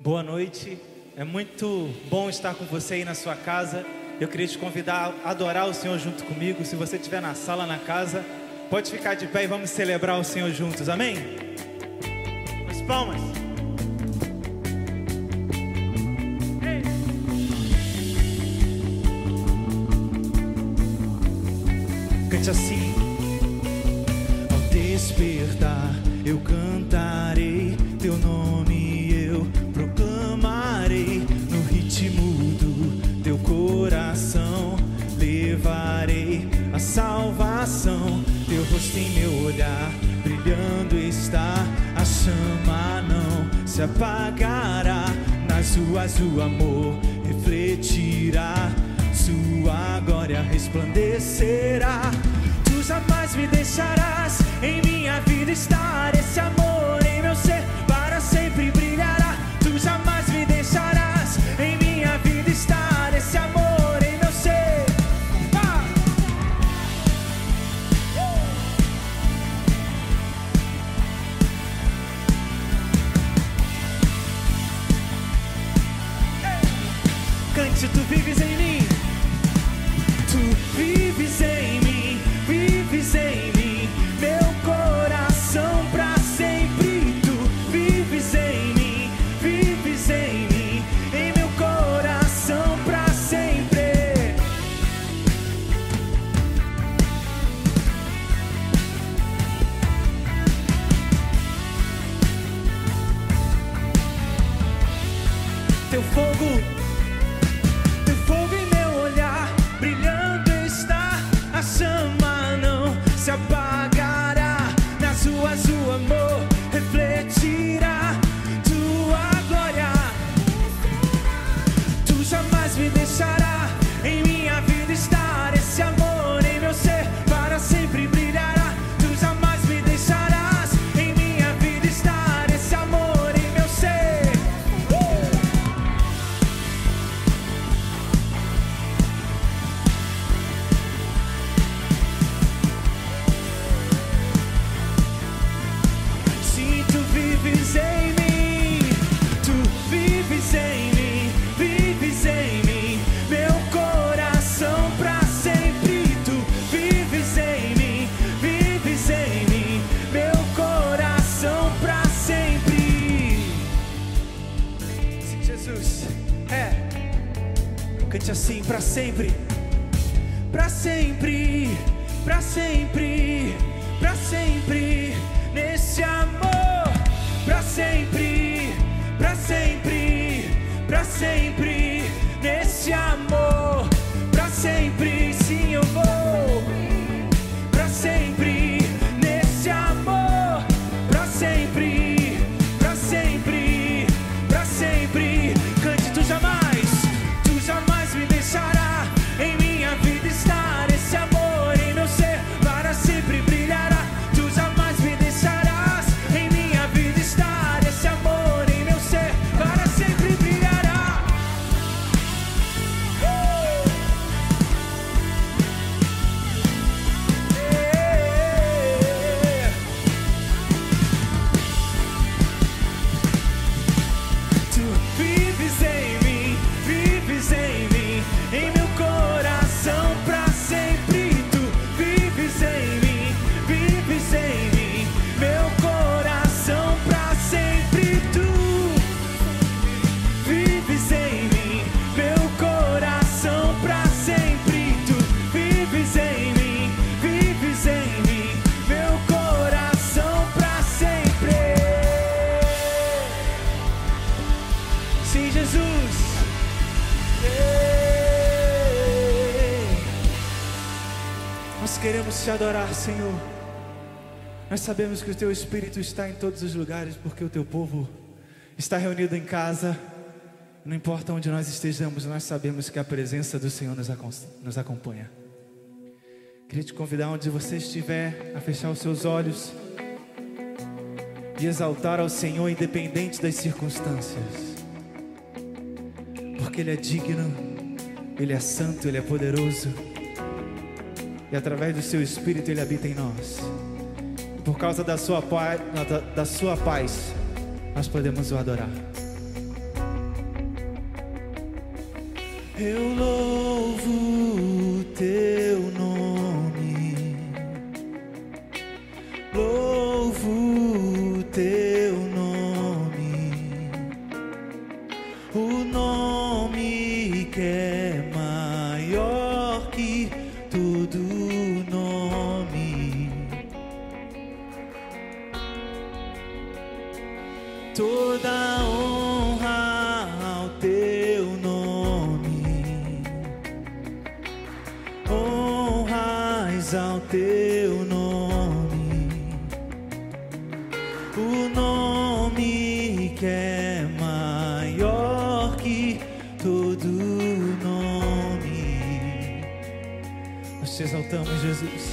Boa noite. É muito bom estar com você aí na sua casa. Eu queria te convidar a adorar o Senhor junto comigo. Se você estiver na sala, na casa, pode ficar de pé e vamos celebrar o Senhor juntos. Amém? As palmas. Ei. Cante assim. Se apagará, nas ruas o amor refletirá. Sua glória resplandecerá. Tu jamais me deixarás em minha vida estar. Esse amor em meu ser Sim, Jesus. Nós queremos te adorar, Senhor. Nós sabemos que o teu Espírito está em todos os lugares, porque o teu povo está reunido em casa. Não importa onde nós estejamos, nós sabemos que a presença do Senhor nos acompanha. Queria te convidar onde você estiver a fechar os seus olhos e exaltar ao Senhor, independente das circunstâncias, porque Ele é digno, Ele é santo, Ele é poderoso. E através do Seu Espírito Ele habita em nós. Por causa da Sua, paz, da, da sua paz, nós podemos o adorar. Eu louvo. Exaltamos, Jesus.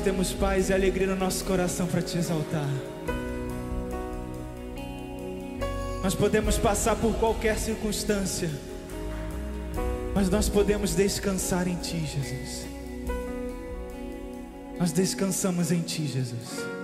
Temos paz e alegria no nosso coração para Te exaltar. Nós podemos passar por qualquer circunstância, mas nós podemos descansar em Ti, Jesus. Nós descansamos em Ti, Jesus.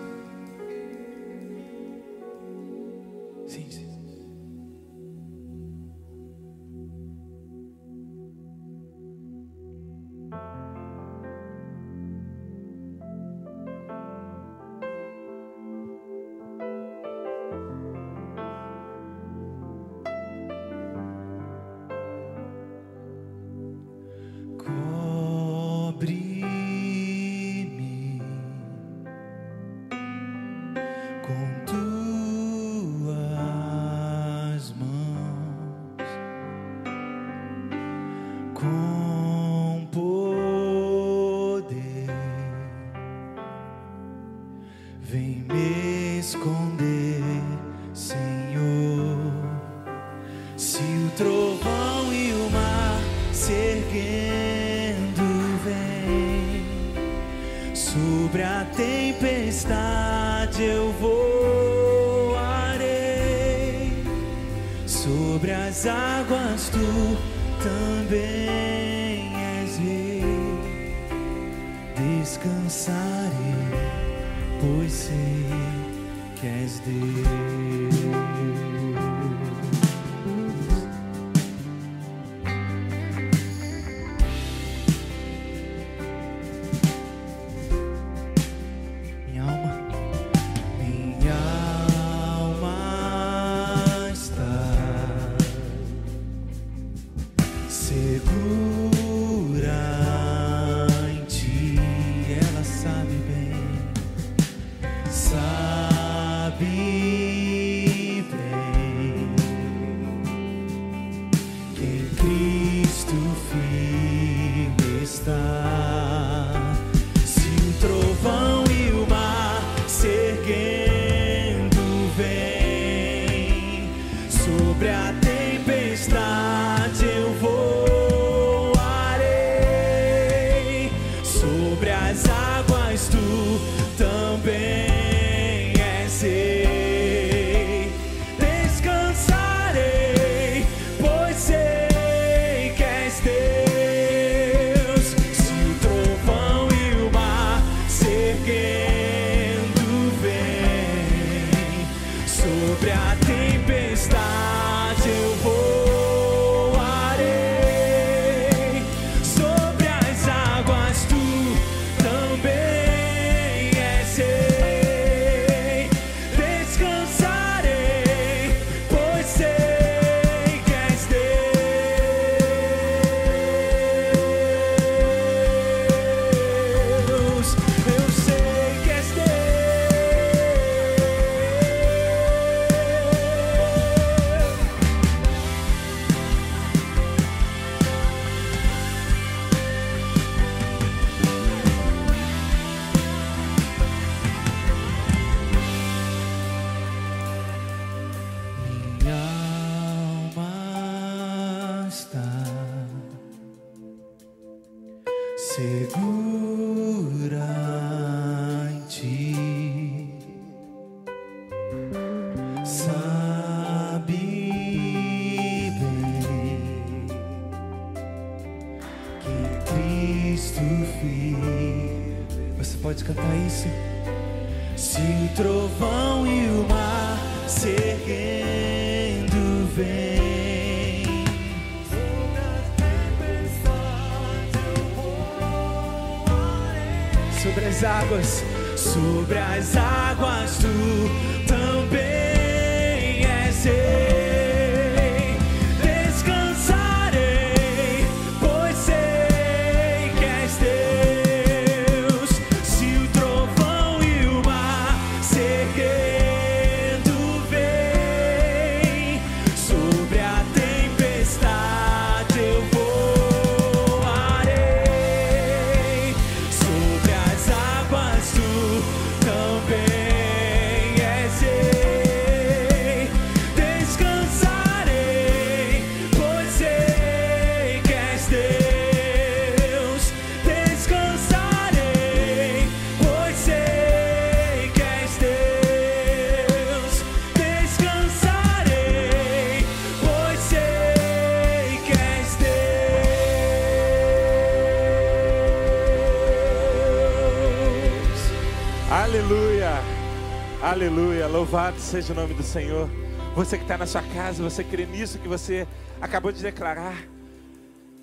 Seja o nome do Senhor. Você que está na sua casa, você crê nisso que você acabou de declarar?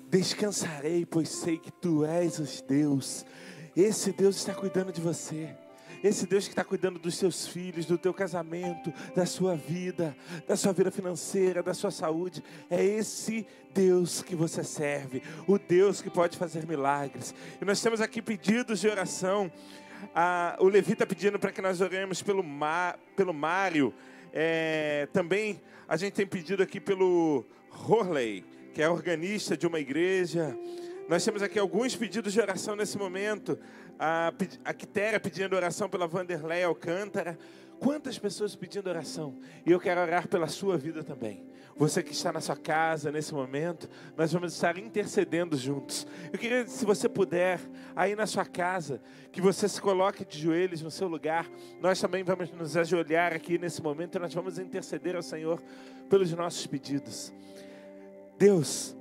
Descansarei, pois sei que tu és o Deus. Esse Deus está cuidando de você. Esse Deus que está cuidando dos seus filhos, do teu casamento, da sua vida, da sua vida financeira, da sua saúde. É esse Deus que você serve, o Deus que pode fazer milagres. E nós temos aqui pedidos de oração a, o Levi está pedindo para que nós oremos pelo, Mar, pelo Mário. É, também a gente tem pedido aqui pelo Horley, que é organista de uma igreja. Nós temos aqui alguns pedidos de oração nesse momento. A, a Quitéria pedindo oração pela Vanderlei Alcântara. Quantas pessoas pedindo oração? E eu quero orar pela sua vida também. Você que está na sua casa nesse momento, nós vamos estar intercedendo juntos. Eu queria, se você puder, aí na sua casa, que você se coloque de joelhos no seu lugar. Nós também vamos nos ajoelhar aqui nesse momento e nós vamos interceder ao Senhor pelos nossos pedidos. Deus,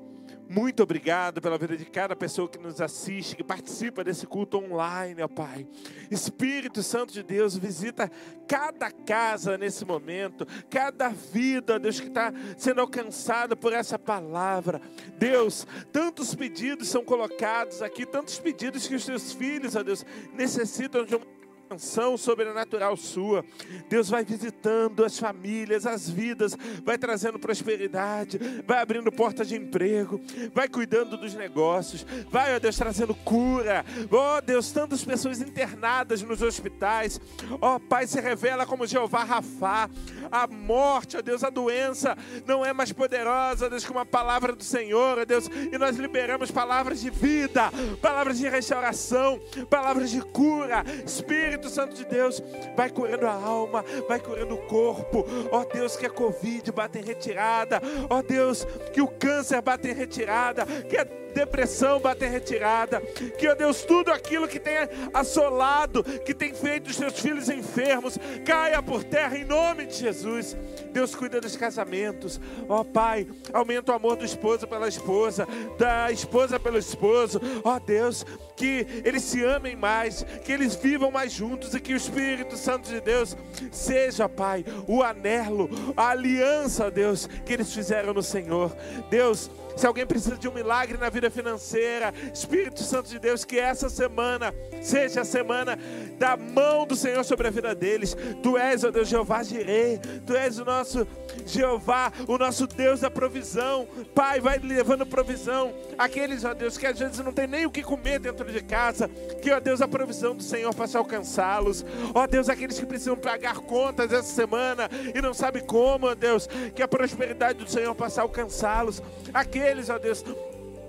muito obrigado pela vida de cada pessoa que nos assiste, que participa desse culto online, ó Pai. Espírito Santo de Deus, visita cada casa nesse momento, cada vida, Deus, que está sendo alcançada por essa palavra. Deus, tantos pedidos são colocados aqui, tantos pedidos que os teus filhos, ó Deus, necessitam de uma intervenção sobrenatural sua. Deus vai visitando as famílias, as vidas, vai trazendo prosperidade, vai abrindo portas de emprego, vai cuidando dos negócios, vai, ó Deus, trazendo cura. Ó Deus, tantas pessoas internadas nos hospitais. Ó Pai, se revela como Jeová Rafá. A morte, ó Deus, a doença não é mais poderosa, Deus, que uma palavra do Senhor, ó Deus, e nós liberamos palavras de vida, palavras de restauração, palavras de cura. Espírito Espírito Santo de Deus vai curando a alma, vai curando o corpo. Ó oh, Deus, que a Covid bate em retirada. Ó oh, Deus, que o câncer bate em retirada. Que a depressão bate em retirada. Que, ó Deus, tudo aquilo que tem assolado, que tem feito os seus filhos enfermos, caia por terra em nome de Jesus. Deus cuida dos casamentos. Ó Pai, aumenta o amor do esposo pela esposa, da esposa pelo esposo. Ó Deus, que eles se amem mais, que eles vivam mais juntos e que o Espírito Santo de Deus seja, Pai, o anelo, a aliança, Deus, que eles fizeram no Senhor. Deus, se alguém precisa de um milagre na vida financeira, Espírito Santo de Deus, que essa semana seja a semana da mão do Senhor sobre a vida deles. Tu és, ó Deus, Jeová Jirei, Tu és o nosso Jeová, o nosso Deus da provisão. Pai, vai levando provisão. Aqueles, ó Deus, que às vezes não tem nem o que comer dentro de casa, que, ó Deus, a provisão do Senhor possa alcançá-los. Ó Deus, aqueles que precisam pagar contas essa semana e não sabem como, ó Deus, que a prosperidade do Senhor possa alcançá-los. Aqueles aqueles, ó Deus,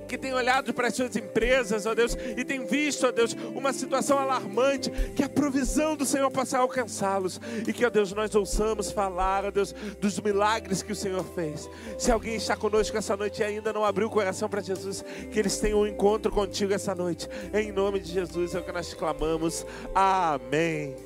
que têm olhado para as suas empresas, ó Deus, e têm visto, ó Deus, uma situação alarmante, que a provisão do Senhor possa alcançá-los, e que, ó Deus, nós ouçamos falar, ó Deus, dos milagres que o Senhor fez. Se alguém está conosco essa noite e ainda não abriu o coração para Jesus, que eles tenham um encontro contigo essa noite, em nome de Jesus é o que nós clamamos. Amém.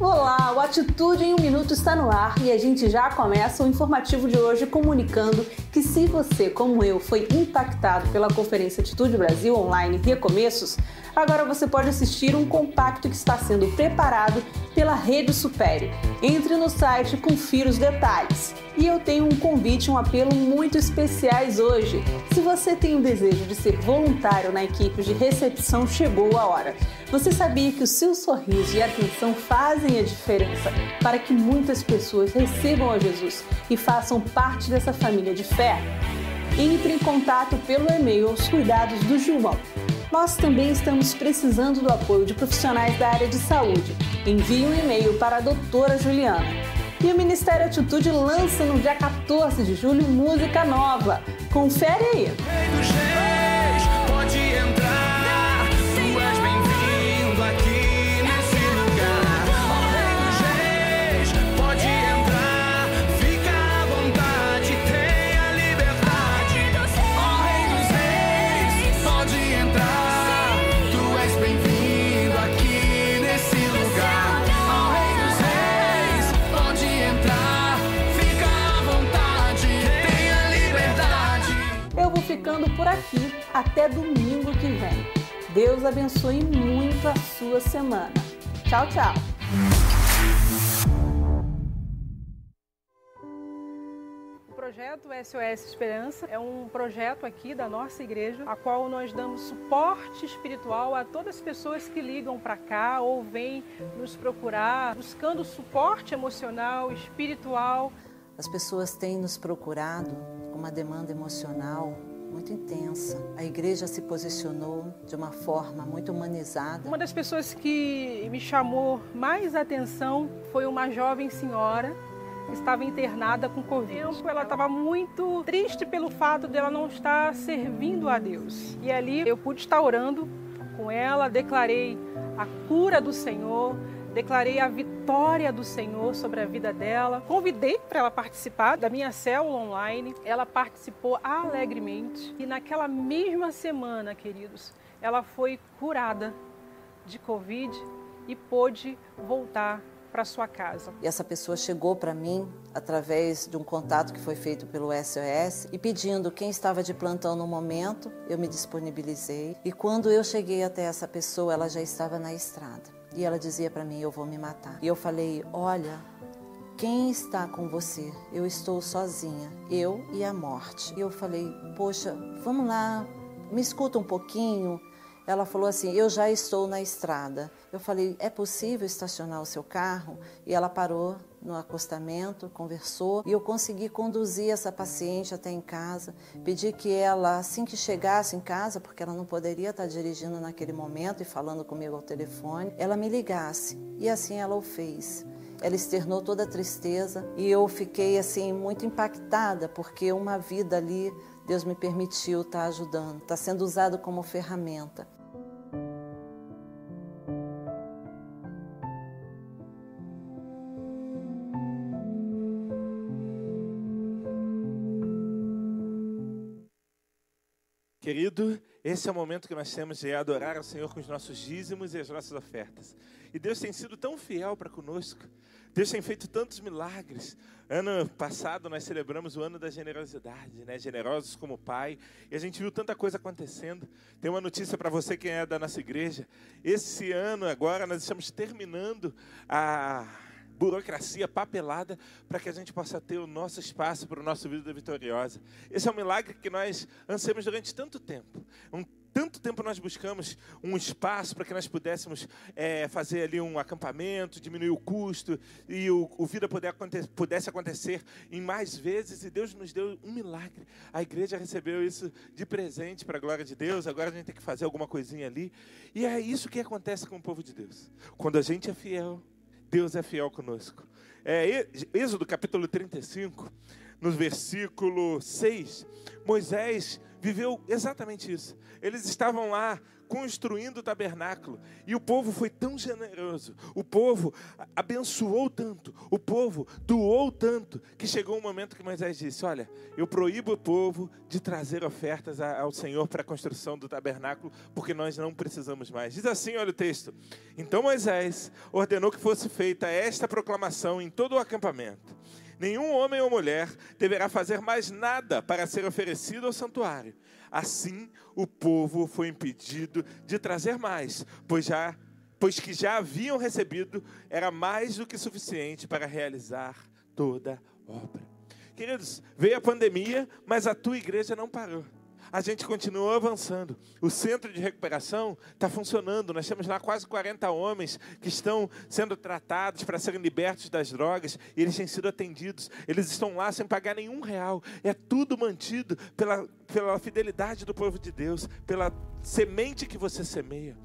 Olá, o Atitude em um Minuto está no ar e a gente já começa o informativo de hoje comunicando que se você, como eu, foi impactado pela Conferência Atitude Brasil Online Recomeços, agora você pode assistir um compacto que está sendo preparado pela Rede Supere. Entre no site e confira os detalhes. E eu tenho um convite, um apelo muito especiais hoje. Se você tem o desejo de ser voluntário na equipe de recepção, chegou a hora. Você sabia que o seu sorriso e atenção fazem a diferença para que muitas pessoas recebam a Jesus e façam parte dessa família de fé? Entre em contato pelo e-mail aos cuidados do Gilmão nós também estamos precisando do apoio de profissionais da área de saúde. Envie um e-mail para a doutora Juliana. E o Ministério Atitude lança no dia 14 de julho música nova. Confere aí! Deus abençoe muito a sua semana. Tchau, tchau! projeto SOS Esperança é um projeto aqui da nossa igreja, a qual nós damos suporte espiritual a todas as pessoas que ligam para cá ou vêm nos procurar, buscando suporte emocional, espiritual. As pessoas têm nos procurado com uma demanda emocional muito intensa. A igreja se posicionou de uma forma muito humanizada. Uma das pessoas que me chamou mais atenção foi uma jovem senhora estava internada com Covid. Ela estava muito triste pelo fato de ela não estar servindo a Deus. E ali eu pude estar orando com ela, declarei a cura do Senhor, declarei a vitória do Senhor sobre a vida dela. Convidei para ela participar da minha célula online. Ela participou alegremente e naquela mesma semana, queridos, ela foi curada de Covid e pôde voltar para sua casa. E essa pessoa chegou para mim através de um contato que foi feito pelo SOS e pedindo quem estava de plantão no momento, eu me disponibilizei. E quando eu cheguei até essa pessoa, ela já estava na estrada. E ela dizia para mim: "Eu vou me matar". E eu falei: "Olha, quem está com você? Eu estou sozinha, eu e a morte". E eu falei: "Poxa, vamos lá, me escuta um pouquinho". Ela falou assim: Eu já estou na estrada. Eu falei: É possível estacionar o seu carro? E ela parou no acostamento, conversou e eu consegui conduzir essa paciente até em casa. Pedi que ela, assim que chegasse em casa, porque ela não poderia estar dirigindo naquele momento e falando comigo ao telefone, ela me ligasse. E assim ela o fez. Ela externou toda a tristeza e eu fiquei assim muito impactada porque uma vida ali Deus me permitiu estar ajudando, está sendo usado como ferramenta. Querido, esse é o momento que nós temos de adorar ao Senhor com os nossos dízimos e as nossas ofertas. E Deus tem sido tão fiel para conosco. Deus tem feito tantos milagres. Ano passado nós celebramos o ano da generosidade, né? Generosos como Pai. E a gente viu tanta coisa acontecendo. Tem uma notícia para você quem é da nossa igreja. Esse ano agora nós estamos terminando a burocracia papelada para que a gente possa ter o nosso espaço para o nosso vida vitoriosa. Esse é um milagre que nós anseiamos durante tanto tempo. Um tanto tempo nós buscamos um espaço para que nós pudéssemos é, fazer ali um acampamento, diminuir o custo e o, o vida poder, pudesse acontecer em mais vezes. E Deus nos deu um milagre. A igreja recebeu isso de presente para a glória de Deus. Agora a gente tem que fazer alguma coisinha ali. E é isso que acontece com o povo de Deus. Quando a gente é fiel, Deus é fiel conosco. É, Êxodo capítulo 35, no versículo 6, Moisés viveu exatamente isso. Eles estavam lá construindo o tabernáculo. E o povo foi tão generoso, o povo abençoou tanto, o povo doou tanto, que chegou um momento que Moisés disse: Olha, eu proíbo o povo de trazer ofertas ao Senhor para a construção do tabernáculo, porque nós não precisamos mais. Diz assim: olha o texto. Então Moisés ordenou que fosse feita esta proclamação em todo o acampamento. Nenhum homem ou mulher deverá fazer mais nada para ser oferecido ao santuário Assim, o povo foi impedido de trazer mais, pois já pois que já haviam recebido era mais do que suficiente para realizar toda obra. Queridos, veio a pandemia, mas a tua igreja não parou a gente continuou avançando. O centro de recuperação está funcionando. Nós temos lá quase 40 homens que estão sendo tratados para serem libertos das drogas e eles têm sido atendidos. Eles estão lá sem pagar nenhum real. É tudo mantido pela, pela fidelidade do povo de Deus, pela semente que você semeia.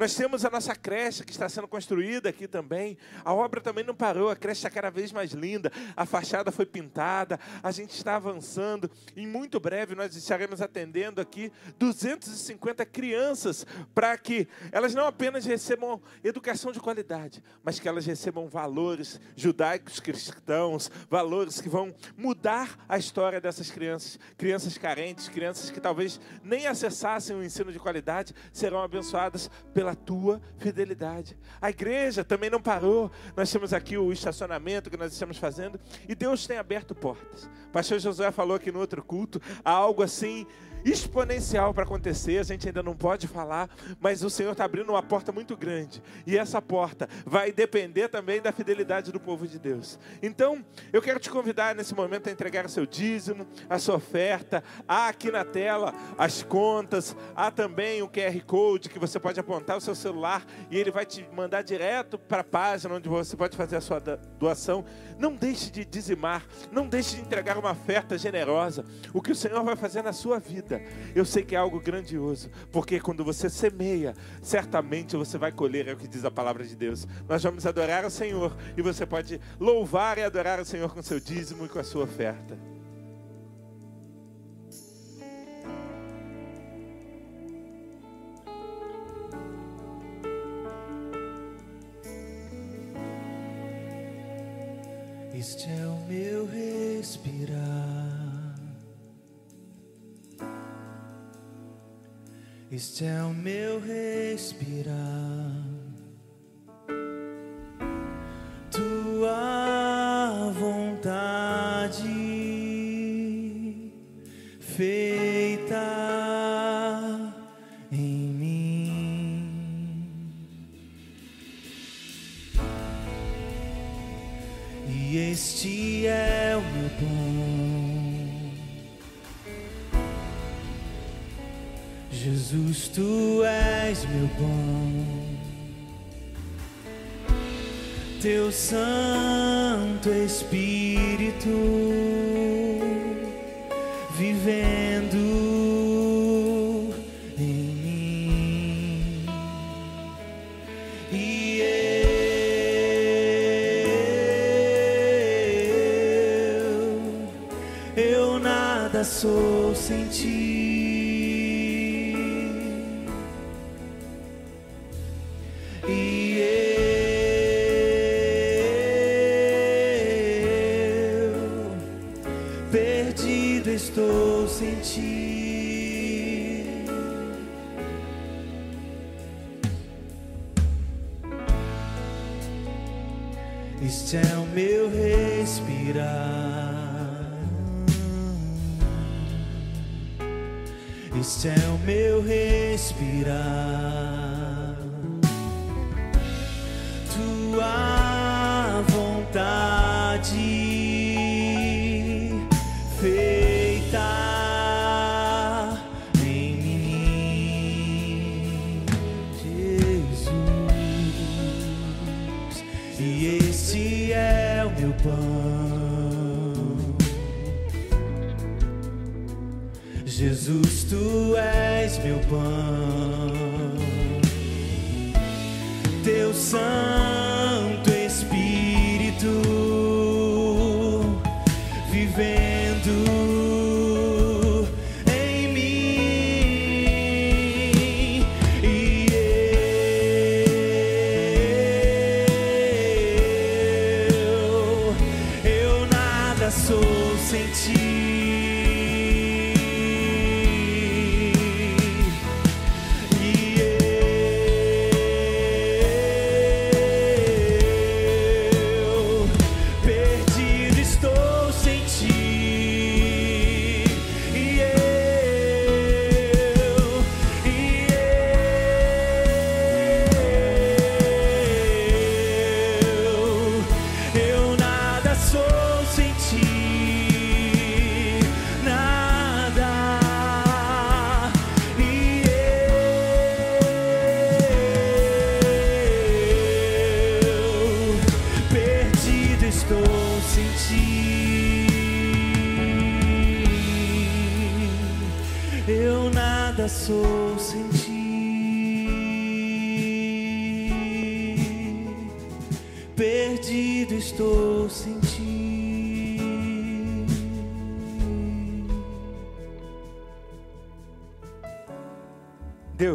Nós temos a nossa creche que está sendo construída aqui também. A obra também não parou, a creche está cada vez mais linda, a fachada foi pintada, a gente está avançando. Em muito breve nós estaremos atendendo aqui 250 crianças para que elas não apenas recebam educação de qualidade, mas que elas recebam valores judaicos cristãos, valores que vão mudar a história dessas crianças, crianças carentes, crianças que talvez nem acessassem o ensino de qualidade, serão abençoadas pela pela tua fidelidade. A igreja também não parou. Nós temos aqui o estacionamento que nós estamos fazendo e Deus tem aberto portas. O pastor Josué falou aqui no outro culto algo assim exponencial para acontecer, a gente ainda não pode falar, mas o Senhor está abrindo uma porta muito grande. E essa porta vai depender também da fidelidade do povo de Deus. Então, eu quero te convidar nesse momento a entregar o seu dízimo, a sua oferta. Há aqui na tela as contas, há também o QR Code que você pode apontar o seu celular e ele vai te mandar direto para a página onde você pode fazer a sua doação. Não deixe de dizimar, não deixe de entregar uma oferta generosa. O que o Senhor vai fazer na sua vida, eu sei que é algo grandioso, porque quando você semeia, certamente você vai colher, é o que diz a palavra de Deus. Nós vamos adorar o Senhor e você pode louvar e adorar o Senhor com seu dízimo e com a sua oferta. Este é o meu respirar. Este é o meu respirar. Tua vontade feita Jesus, tu és meu bom. Teu Santo Espírito vivendo em mim. E eu, eu nada sou sem ti. Este é o meu respirar.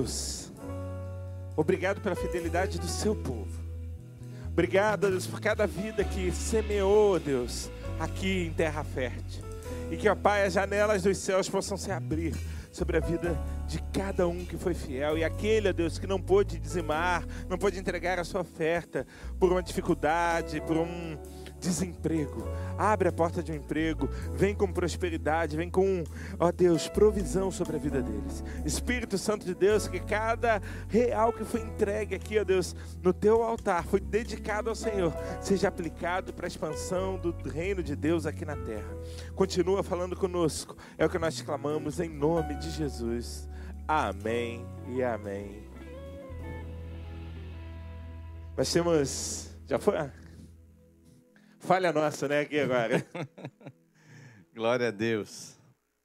Deus, obrigado pela fidelidade do seu povo. Obrigado, Deus, por cada vida que semeou, Deus, aqui em terra fértil. E que, ó Pai, as janelas dos céus possam se abrir sobre a vida de cada um que foi fiel. E aquele, ó Deus, que não pôde dizimar, não pôde entregar a sua oferta por uma dificuldade, por um desemprego. Abre a porta de um emprego, vem com prosperidade, vem com, ó Deus, provisão sobre a vida deles. Espírito Santo de Deus, que cada real que foi entregue aqui, ó Deus, no teu altar, foi dedicado ao Senhor, seja aplicado para a expansão do reino de Deus aqui na terra. Continua falando conosco, é o que nós clamamos em nome de Jesus. Amém e amém. Nós temos. Já foi? Falha nossa, né? Aqui agora. Glória a Deus.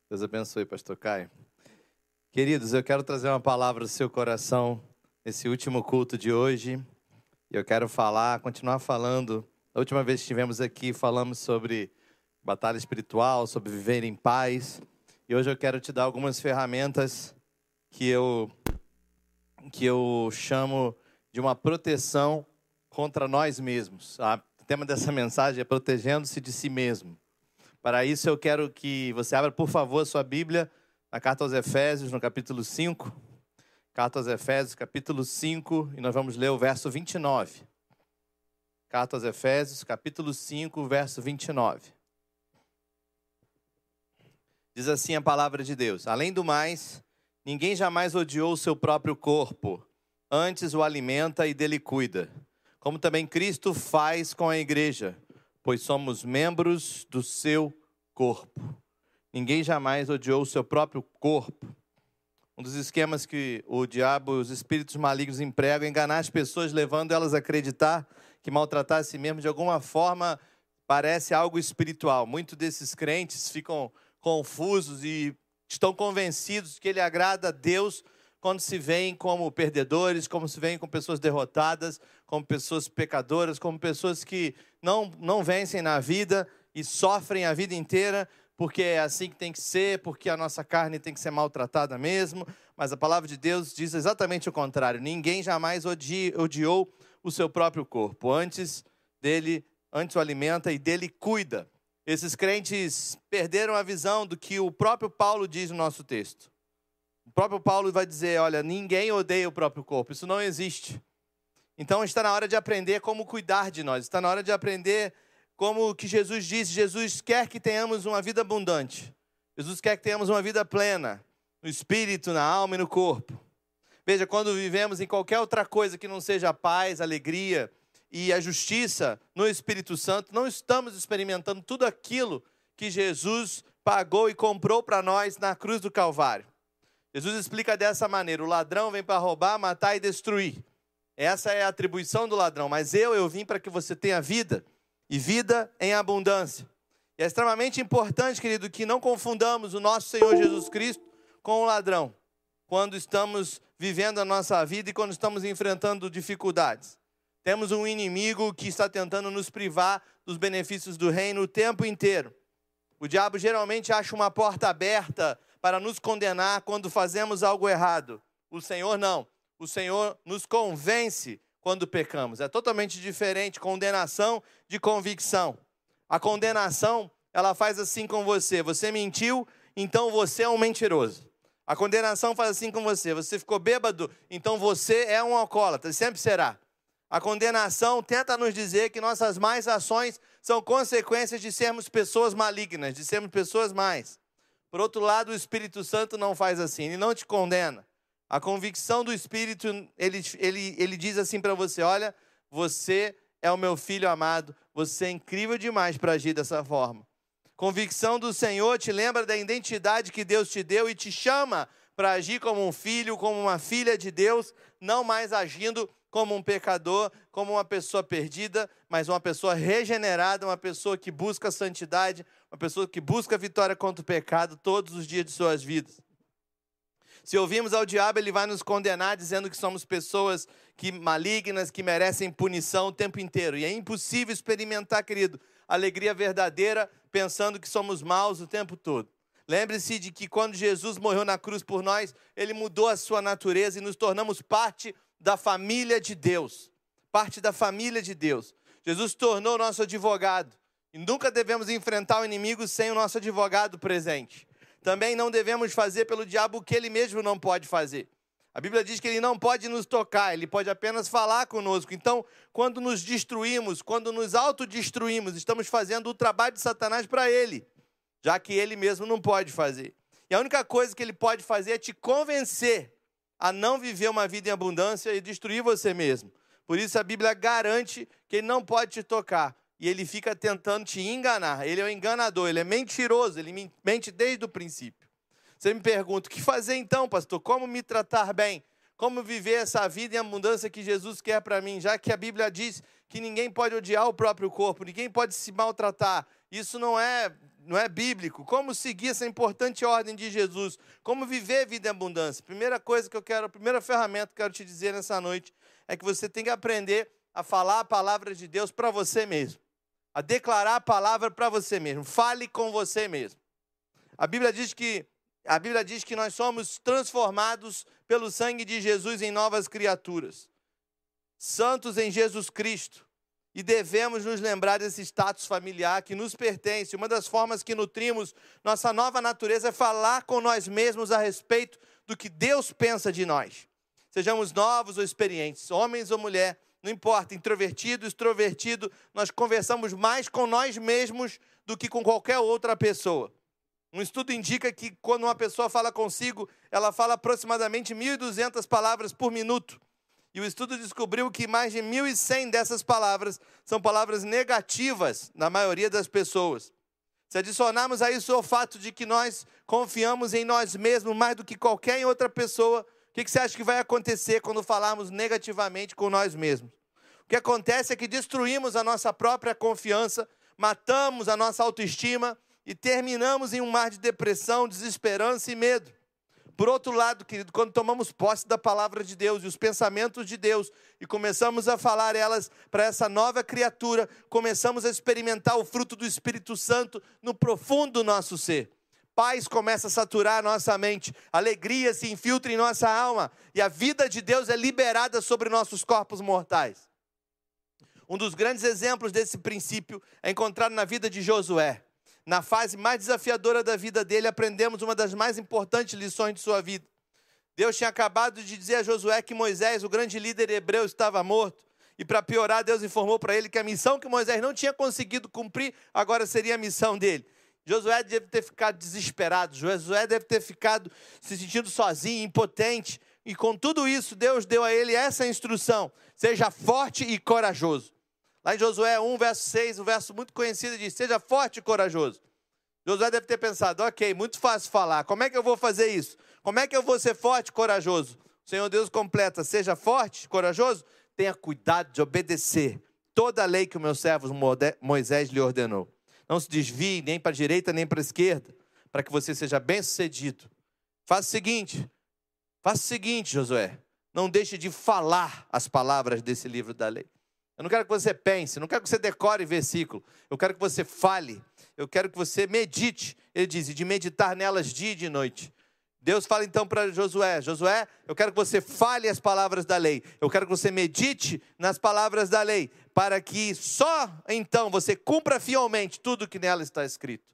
Deus abençoe, Pastor Caio. Queridos, eu quero trazer uma palavra do seu coração nesse último culto de hoje. Eu quero falar, continuar falando. A última vez que estivemos aqui, falamos sobre batalha espiritual, sobre viver em paz. E hoje eu quero te dar algumas ferramentas que eu que eu chamo de uma proteção contra nós mesmos. A tema dessa mensagem é protegendo-se de si mesmo. Para isso eu quero que você abra, por favor, sua Bíblia na carta aos Efésios, no capítulo 5. Carta aos Efésios, capítulo 5, e nós vamos ler o verso 29. Carta aos Efésios, capítulo 5, verso 29. Diz assim a palavra de Deus: Além do mais, ninguém jamais odiou o seu próprio corpo, antes o alimenta e dele cuida como também Cristo faz com a igreja, pois somos membros do seu corpo. Ninguém jamais odiou o seu próprio corpo. Um dos esquemas que o diabo e os espíritos malignos empregam é enganar as pessoas, levando elas a acreditar que maltratar a si mesmo de alguma forma parece algo espiritual. Muitos desses crentes ficam confusos e estão convencidos que ele agrada a Deus quando se veem como perdedores, como se veem como pessoas derrotadas, como pessoas pecadoras, como pessoas que não, não vencem na vida e sofrem a vida inteira, porque é assim que tem que ser, porque a nossa carne tem que ser maltratada mesmo. Mas a palavra de Deus diz exatamente o contrário: ninguém jamais odi, odiou o seu próprio corpo, antes dele, antes o alimenta e dele cuida. Esses crentes perderam a visão do que o próprio Paulo diz no nosso texto. O próprio Paulo vai dizer: olha, ninguém odeia o próprio corpo, isso não existe. Então está na hora de aprender como cuidar de nós, está na hora de aprender como que Jesus disse: Jesus quer que tenhamos uma vida abundante, Jesus quer que tenhamos uma vida plena, no espírito, na alma e no corpo. Veja, quando vivemos em qualquer outra coisa que não seja a paz, a alegria e a justiça no Espírito Santo, não estamos experimentando tudo aquilo que Jesus pagou e comprou para nós na cruz do Calvário. Jesus explica dessa maneira: o ladrão vem para roubar, matar e destruir. Essa é a atribuição do ladrão, mas eu, eu vim para que você tenha vida, e vida em abundância. E é extremamente importante, querido, que não confundamos o nosso Senhor Jesus Cristo com o ladrão, quando estamos vivendo a nossa vida e quando estamos enfrentando dificuldades. Temos um inimigo que está tentando nos privar dos benefícios do reino o tempo inteiro. O diabo geralmente acha uma porta aberta para nos condenar quando fazemos algo errado. O Senhor não. O Senhor nos convence quando pecamos. É totalmente diferente condenação de convicção. A condenação, ela faz assim com você: você mentiu, então você é um mentiroso. A condenação faz assim com você: você ficou bêbado, então você é um alcoólatra, sempre será. A condenação tenta nos dizer que nossas más ações são consequências de sermos pessoas malignas, de sermos pessoas más. Por outro lado, o Espírito Santo não faz assim, ele não te condena. A convicção do Espírito, ele, ele, ele diz assim para você: olha, você é o meu filho amado, você é incrível demais para agir dessa forma. Convicção do Senhor te lembra da identidade que Deus te deu e te chama para agir como um filho, como uma filha de Deus, não mais agindo como um pecador, como uma pessoa perdida, mas uma pessoa regenerada, uma pessoa que busca santidade, uma pessoa que busca vitória contra o pecado todos os dias de suas vidas. Se ouvimos ao diabo, ele vai nos condenar dizendo que somos pessoas que malignas, que merecem punição o tempo inteiro. E é impossível experimentar, querido, alegria verdadeira pensando que somos maus o tempo todo. Lembre-se de que quando Jesus morreu na cruz por nós, ele mudou a sua natureza e nos tornamos parte da família de Deus. Parte da família de Deus. Jesus tornou nosso advogado. E nunca devemos enfrentar o inimigo sem o nosso advogado presente. Também não devemos fazer pelo diabo o que ele mesmo não pode fazer. A Bíblia diz que ele não pode nos tocar, ele pode apenas falar conosco. Então, quando nos destruímos, quando nos autodestruímos, estamos fazendo o trabalho de Satanás para ele, já que ele mesmo não pode fazer. E a única coisa que ele pode fazer é te convencer a não viver uma vida em abundância e destruir você mesmo. Por isso a Bíblia garante que ele não pode te tocar. E ele fica tentando te enganar. Ele é um enganador, ele é mentiroso, ele mente desde o princípio. Você me pergunta: o que fazer então, pastor? Como me tratar bem? Como viver essa vida em abundância que Jesus quer para mim? Já que a Bíblia diz que ninguém pode odiar o próprio corpo, ninguém pode se maltratar. Isso não é não é bíblico. Como seguir essa importante ordem de Jesus? Como viver vida em abundância? Primeira coisa que eu quero, a primeira ferramenta que eu quero te dizer nessa noite é que você tem que aprender a falar a palavra de Deus para você mesmo. A declarar a palavra para você mesmo. Fale com você mesmo. A Bíblia diz que a Bíblia diz que nós somos transformados pelo sangue de Jesus em novas criaturas, santos em Jesus Cristo. E devemos nos lembrar desse status familiar que nos pertence. Uma das formas que nutrimos nossa nova natureza é falar com nós mesmos a respeito do que Deus pensa de nós. Sejamos novos ou experientes, homens ou mulher, não importa, introvertido, extrovertido, nós conversamos mais com nós mesmos do que com qualquer outra pessoa. Um estudo indica que quando uma pessoa fala consigo, ela fala aproximadamente 1.200 palavras por minuto. E o estudo descobriu que mais de 1.100 dessas palavras são palavras negativas na maioria das pessoas. Se adicionarmos a isso o fato de que nós confiamos em nós mesmos mais do que qualquer outra pessoa, o que você acha que vai acontecer quando falarmos negativamente com nós mesmos? O que acontece é que destruímos a nossa própria confiança, matamos a nossa autoestima e terminamos em um mar de depressão, desesperança e medo. Por outro lado, querido, quando tomamos posse da palavra de Deus e os pensamentos de Deus e começamos a falar elas para essa nova criatura, começamos a experimentar o fruto do Espírito Santo no profundo do nosso ser. Paz começa a saturar a nossa mente, alegria se infiltra em nossa alma e a vida de Deus é liberada sobre nossos corpos mortais. Um dos grandes exemplos desse princípio é encontrado na vida de Josué. Na fase mais desafiadora da vida dele, aprendemos uma das mais importantes lições de sua vida. Deus tinha acabado de dizer a Josué que Moisés, o grande líder hebreu, estava morto. E para piorar, Deus informou para ele que a missão que Moisés não tinha conseguido cumprir, agora seria a missão dele. Josué deve ter ficado desesperado, Josué deve ter ficado se sentindo sozinho, impotente. E com tudo isso, Deus deu a ele essa instrução: seja forte e corajoso. Lá em Josué 1, verso 6, um verso muito conhecido diz: Seja forte e corajoso. Josué deve ter pensado: ok, muito fácil falar, como é que eu vou fazer isso? Como é que eu vou ser forte e corajoso? O Senhor Deus completa: seja forte corajoso, tenha cuidado de obedecer toda a lei que o meu servo Moisés lhe ordenou. Não se desvie nem para a direita nem para a esquerda, para que você seja bem sucedido. Faça o seguinte: faça o seguinte, Josué. Não deixe de falar as palavras desse livro da lei. Eu não quero que você pense, não quero que você decore versículo. Eu quero que você fale. Eu quero que você medite. Ele diz, de meditar nelas dia e de noite. Deus fala então para Josué: Josué, eu quero que você fale as palavras da lei. Eu quero que você medite nas palavras da lei, para que só então você cumpra fielmente tudo que nela está escrito.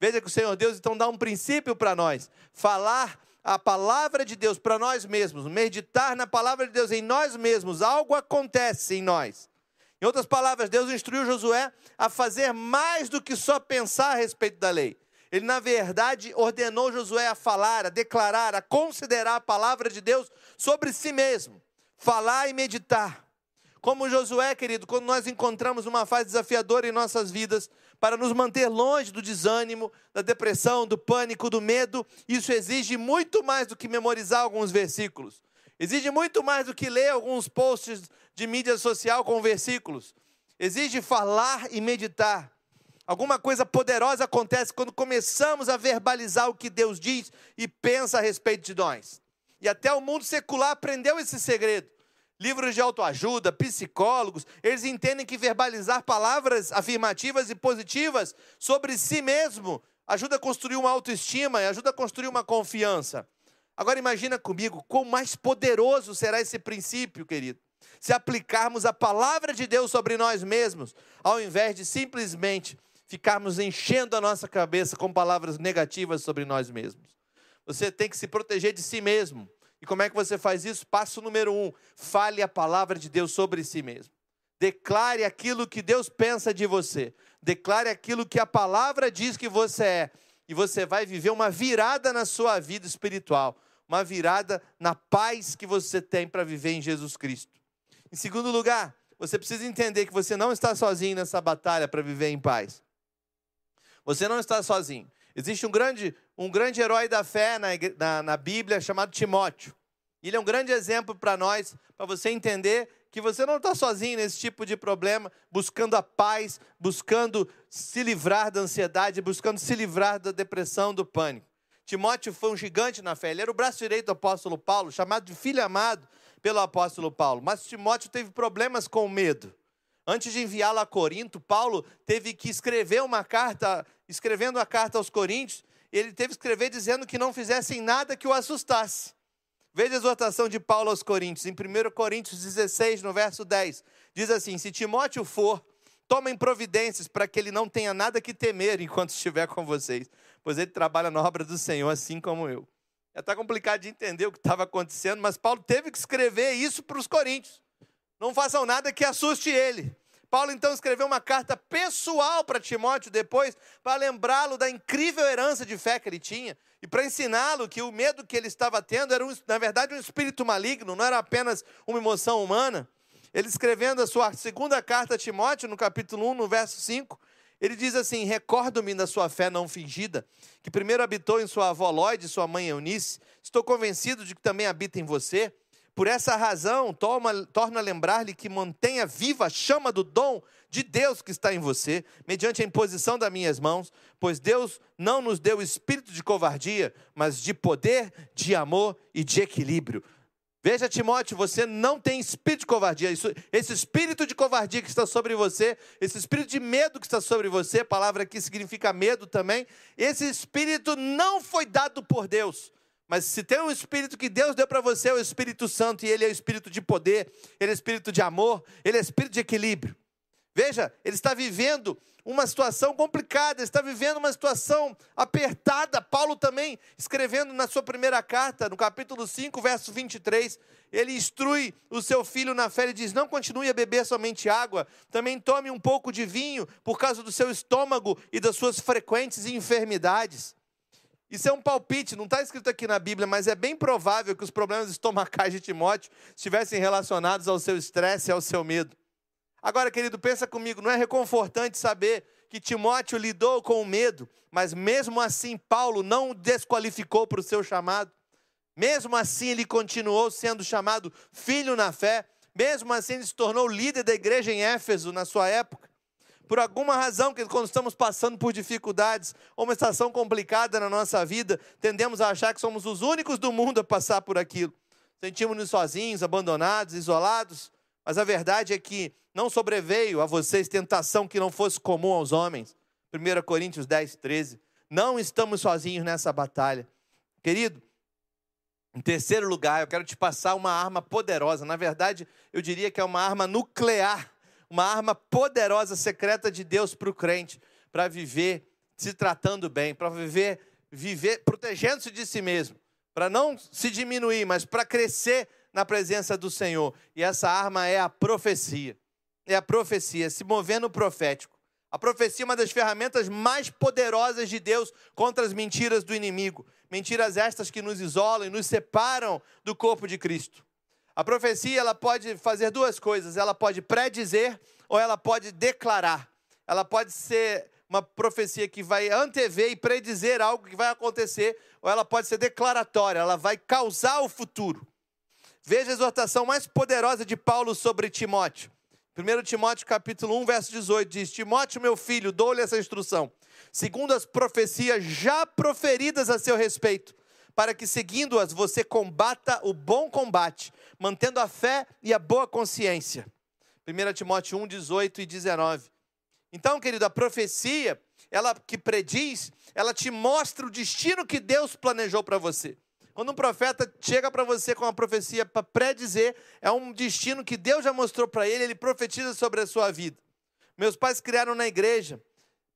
Veja que o Senhor Deus então dá um princípio para nós: falar a palavra de Deus para nós mesmos, meditar na palavra de Deus em nós mesmos, algo acontece em nós. Em outras palavras, Deus instruiu Josué a fazer mais do que só pensar a respeito da lei. Ele, na verdade, ordenou Josué a falar, a declarar, a considerar a palavra de Deus sobre si mesmo, falar e meditar. Como Josué, querido, quando nós encontramos uma fase desafiadora em nossas vidas, para nos manter longe do desânimo, da depressão, do pânico, do medo, isso exige muito mais do que memorizar alguns versículos. Exige muito mais do que ler alguns posts de mídia social com versículos. Exige falar e meditar. Alguma coisa poderosa acontece quando começamos a verbalizar o que Deus diz e pensa a respeito de nós. E até o mundo secular aprendeu esse segredo. Livros de autoajuda, psicólogos, eles entendem que verbalizar palavras afirmativas e positivas sobre si mesmo ajuda a construir uma autoestima e ajuda a construir uma confiança. Agora imagina comigo, quão mais poderoso será esse princípio, querido se aplicarmos a palavra de Deus sobre nós mesmos, ao invés de simplesmente ficarmos enchendo a nossa cabeça com palavras negativas sobre nós mesmos. Você tem que se proteger de si mesmo. E como é que você faz isso? Passo número um: fale a palavra de Deus sobre si mesmo. Declare aquilo que Deus pensa de você. Declare aquilo que a palavra diz que você é. E você vai viver uma virada na sua vida espiritual. Uma virada na paz que você tem para viver em Jesus Cristo. Em segundo lugar, você precisa entender que você não está sozinho nessa batalha para viver em paz. Você não está sozinho. Existe um grande, um grande herói da fé na, na, na Bíblia chamado Timóteo. Ele é um grande exemplo para nós, para você entender que você não está sozinho nesse tipo de problema, buscando a paz, buscando se livrar da ansiedade, buscando se livrar da depressão, do pânico. Timóteo foi um gigante na fé, ele era o braço direito do apóstolo Paulo, chamado de filho amado pelo apóstolo Paulo. Mas Timóteo teve problemas com o medo. Antes de enviá-lo a Corinto, Paulo teve que escrever uma carta, escrevendo a carta aos Coríntios, ele teve que escrever dizendo que não fizessem nada que o assustasse. Veja a exortação de Paulo aos Coríntios, em 1 Coríntios 16, no verso 10. Diz assim: Se Timóteo for, tomem providências para que ele não tenha nada que temer enquanto estiver com vocês, pois ele trabalha na obra do Senhor, assim como eu. Já está complicado de entender o que estava acontecendo, mas Paulo teve que escrever isso para os coríntios. Não façam nada que assuste ele. Paulo então escreveu uma carta pessoal para Timóteo depois, para lembrá-lo da incrível herança de fé que ele tinha e para ensiná-lo que o medo que ele estava tendo era, um, na verdade, um espírito maligno, não era apenas uma emoção humana. Ele escrevendo a sua segunda carta a Timóteo, no capítulo 1, no verso 5, ele diz assim: Recordo-me da sua fé não fingida, que primeiro habitou em sua avó Lloyd, sua mãe Eunice. Estou convencido de que também habita em você por essa razão, toma, torna a lembrar-lhe que mantenha viva a chama do dom de Deus que está em você, mediante a imposição das minhas mãos, pois Deus não nos deu espírito de covardia, mas de poder, de amor e de equilíbrio. Veja, Timóteo, você não tem espírito de covardia. Isso, esse espírito de covardia que está sobre você, esse espírito de medo que está sobre você, palavra aqui significa medo também, esse espírito não foi dado por Deus. Mas se tem um espírito que Deus deu para você, é o Espírito Santo, e ele é o espírito de poder, ele é espírito de amor, ele é espírito de equilíbrio. Veja, ele está vivendo uma situação complicada, ele está vivendo uma situação apertada. Paulo também, escrevendo na sua primeira carta, no capítulo 5, verso 23, ele instrui o seu filho na fé e diz: Não continue a beber somente água, também tome um pouco de vinho, por causa do seu estômago e das suas frequentes enfermidades. Isso é um palpite, não está escrito aqui na Bíblia, mas é bem provável que os problemas estomacais de Timóteo estivessem relacionados ao seu estresse e ao seu medo. Agora, querido, pensa comigo, não é reconfortante saber que Timóteo lidou com o medo, mas mesmo assim Paulo não o desqualificou para o seu chamado. Mesmo assim ele continuou sendo chamado filho na fé. Mesmo assim ele se tornou líder da igreja em Éfeso na sua época. Por alguma razão, que quando estamos passando por dificuldades ou uma estação complicada na nossa vida, tendemos a achar que somos os únicos do mundo a passar por aquilo. Sentimos-nos sozinhos, abandonados, isolados, mas a verdade é que não sobreveio a vocês tentação que não fosse comum aos homens. 1 Coríntios 10, 13. Não estamos sozinhos nessa batalha. Querido, em terceiro lugar, eu quero te passar uma arma poderosa. Na verdade, eu diria que é uma arma nuclear uma arma poderosa, secreta de Deus para o crente, para viver se tratando bem, para viver, viver protegendo-se de si mesmo, para não se diminuir, mas para crescer na presença do Senhor. E essa arma é a profecia. É a profecia, se mover no profético. A profecia é uma das ferramentas mais poderosas de Deus contra as mentiras do inimigo. Mentiras estas que nos isolam e nos separam do corpo de Cristo. A profecia ela pode fazer duas coisas. Ela pode predizer ou ela pode declarar. Ela pode ser uma profecia que vai antever e predizer algo que vai acontecer, ou ela pode ser declaratória, ela vai causar o futuro. Veja a exortação mais poderosa de Paulo sobre Timóteo. 1 Timóteo capítulo 1, verso 18 diz: Timóteo, meu filho, dou-lhe essa instrução, segundo as profecias já proferidas a seu respeito, para que seguindo-as você combata o bom combate, mantendo a fé e a boa consciência. 1 Timóteo 1, 18 e 19. Então, querido, a profecia, ela que prediz, ela te mostra o destino que Deus planejou para você. Quando um profeta chega para você com uma profecia para predizer, é um destino que Deus já mostrou para ele, ele profetiza sobre a sua vida. Meus pais criaram na igreja,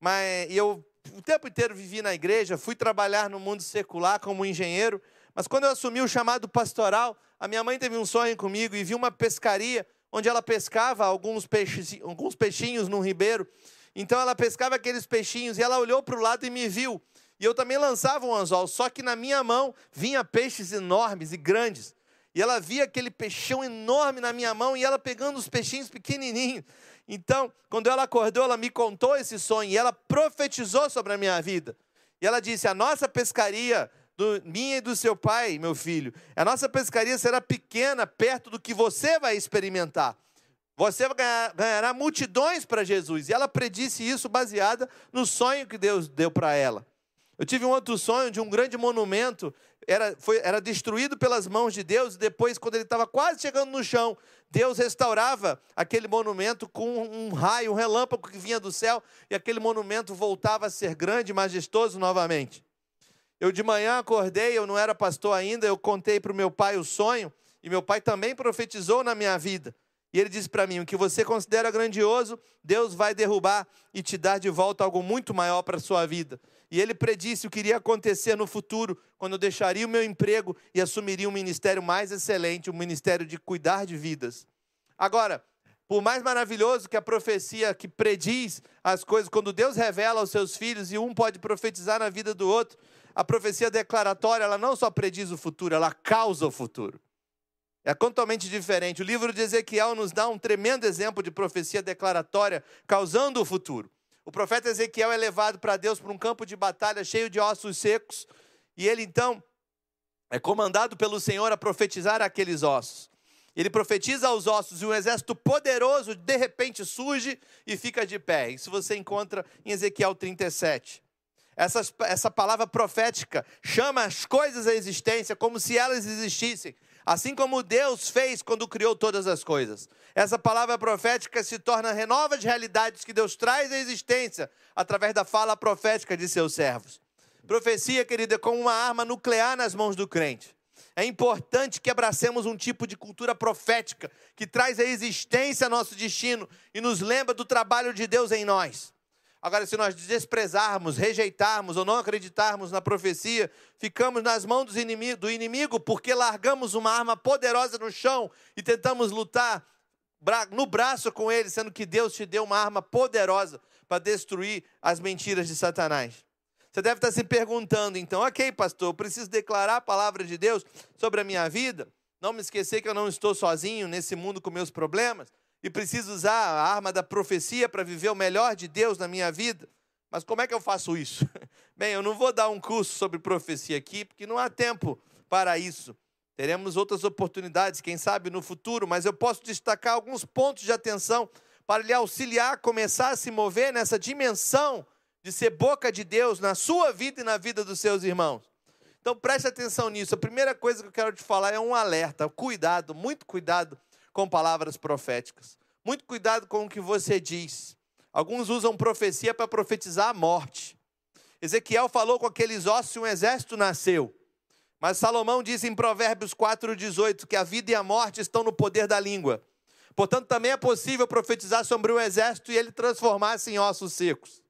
mas eu o tempo inteiro vivi na igreja, fui trabalhar no mundo secular como engenheiro, Mas quando eu assumi o chamado pastoral, a minha mãe teve um sonho comigo e viu uma pescaria onde ela pescava alguns, peixes, alguns peixinhos no ribeiro. Então ela pescava aqueles peixinhos e ela olhou para o lado e me viu. E eu também lançava um anzol, só que na minha mão vinha peixes enormes e grandes. E ela via aquele peixão enorme na minha mão e ela pegando os peixinhos pequenininhos. Então, quando ela acordou, ela me contou esse sonho e ela profetizou sobre a minha vida. E ela disse: A nossa pescaria do, minha e do seu pai, meu filho. A nossa pescaria será pequena, perto do que você vai experimentar. Você ganhar, ganhará multidões para Jesus. E ela predisse isso baseada no sonho que Deus deu para ela. Eu tive um outro sonho de um grande monumento, era, foi, era destruído pelas mãos de Deus, e depois, quando ele estava quase chegando no chão, Deus restaurava aquele monumento com um raio, um relâmpago que vinha do céu, e aquele monumento voltava a ser grande e majestoso novamente. Eu de manhã acordei, eu não era pastor ainda, eu contei para o meu pai o sonho, e meu pai também profetizou na minha vida. E ele disse para mim: o que você considera grandioso, Deus vai derrubar e te dar de volta algo muito maior para a sua vida. E ele predisse o que iria acontecer no futuro, quando eu deixaria o meu emprego e assumiria um ministério mais excelente, um ministério de cuidar de vidas. Agora, por mais maravilhoso que a profecia que prediz as coisas, quando Deus revela aos seus filhos e um pode profetizar na vida do outro, a profecia declaratória, ela não só prediz o futuro, ela causa o futuro. É totalmente diferente. O livro de Ezequiel nos dá um tremendo exemplo de profecia declaratória, causando o futuro. O profeta Ezequiel é levado para Deus para um campo de batalha cheio de ossos secos, e ele então é comandado pelo Senhor a profetizar aqueles ossos. Ele profetiza aos ossos e um exército poderoso de repente surge e fica de pé. Isso você encontra em Ezequiel 37. Essa, essa palavra profética chama as coisas à existência como se elas existissem, assim como Deus fez quando criou todas as coisas. Essa palavra profética se torna renova de realidades que Deus traz à existência através da fala profética de seus servos. Profecia, querida, é como uma arma nuclear nas mãos do crente. É importante que abracemos um tipo de cultura profética que traz à existência nosso destino e nos lembra do trabalho de Deus em nós. Agora, se nós desprezarmos, rejeitarmos ou não acreditarmos na profecia, ficamos nas mãos do inimigo, porque largamos uma arma poderosa no chão e tentamos lutar no braço com ele, sendo que Deus te deu uma arma poderosa para destruir as mentiras de Satanás. Você deve estar se perguntando, então, ok, pastor, eu preciso declarar a palavra de Deus sobre a minha vida? Não me esquecer que eu não estou sozinho nesse mundo com meus problemas? E preciso usar a arma da profecia para viver o melhor de Deus na minha vida. Mas como é que eu faço isso? Bem, eu não vou dar um curso sobre profecia aqui, porque não há tempo para isso. Teremos outras oportunidades, quem sabe no futuro, mas eu posso destacar alguns pontos de atenção para lhe auxiliar a começar a se mover nessa dimensão de ser boca de Deus na sua vida e na vida dos seus irmãos. Então preste atenção nisso. A primeira coisa que eu quero te falar é um alerta. Cuidado, muito cuidado com palavras proféticas. Muito cuidado com o que você diz. Alguns usam profecia para profetizar a morte. Ezequiel falou com aqueles ossos e um exército nasceu. Mas Salomão diz em Provérbios 4,18 que a vida e a morte estão no poder da língua. Portanto, também é possível profetizar sobre um exército e ele transformar-se em ossos secos.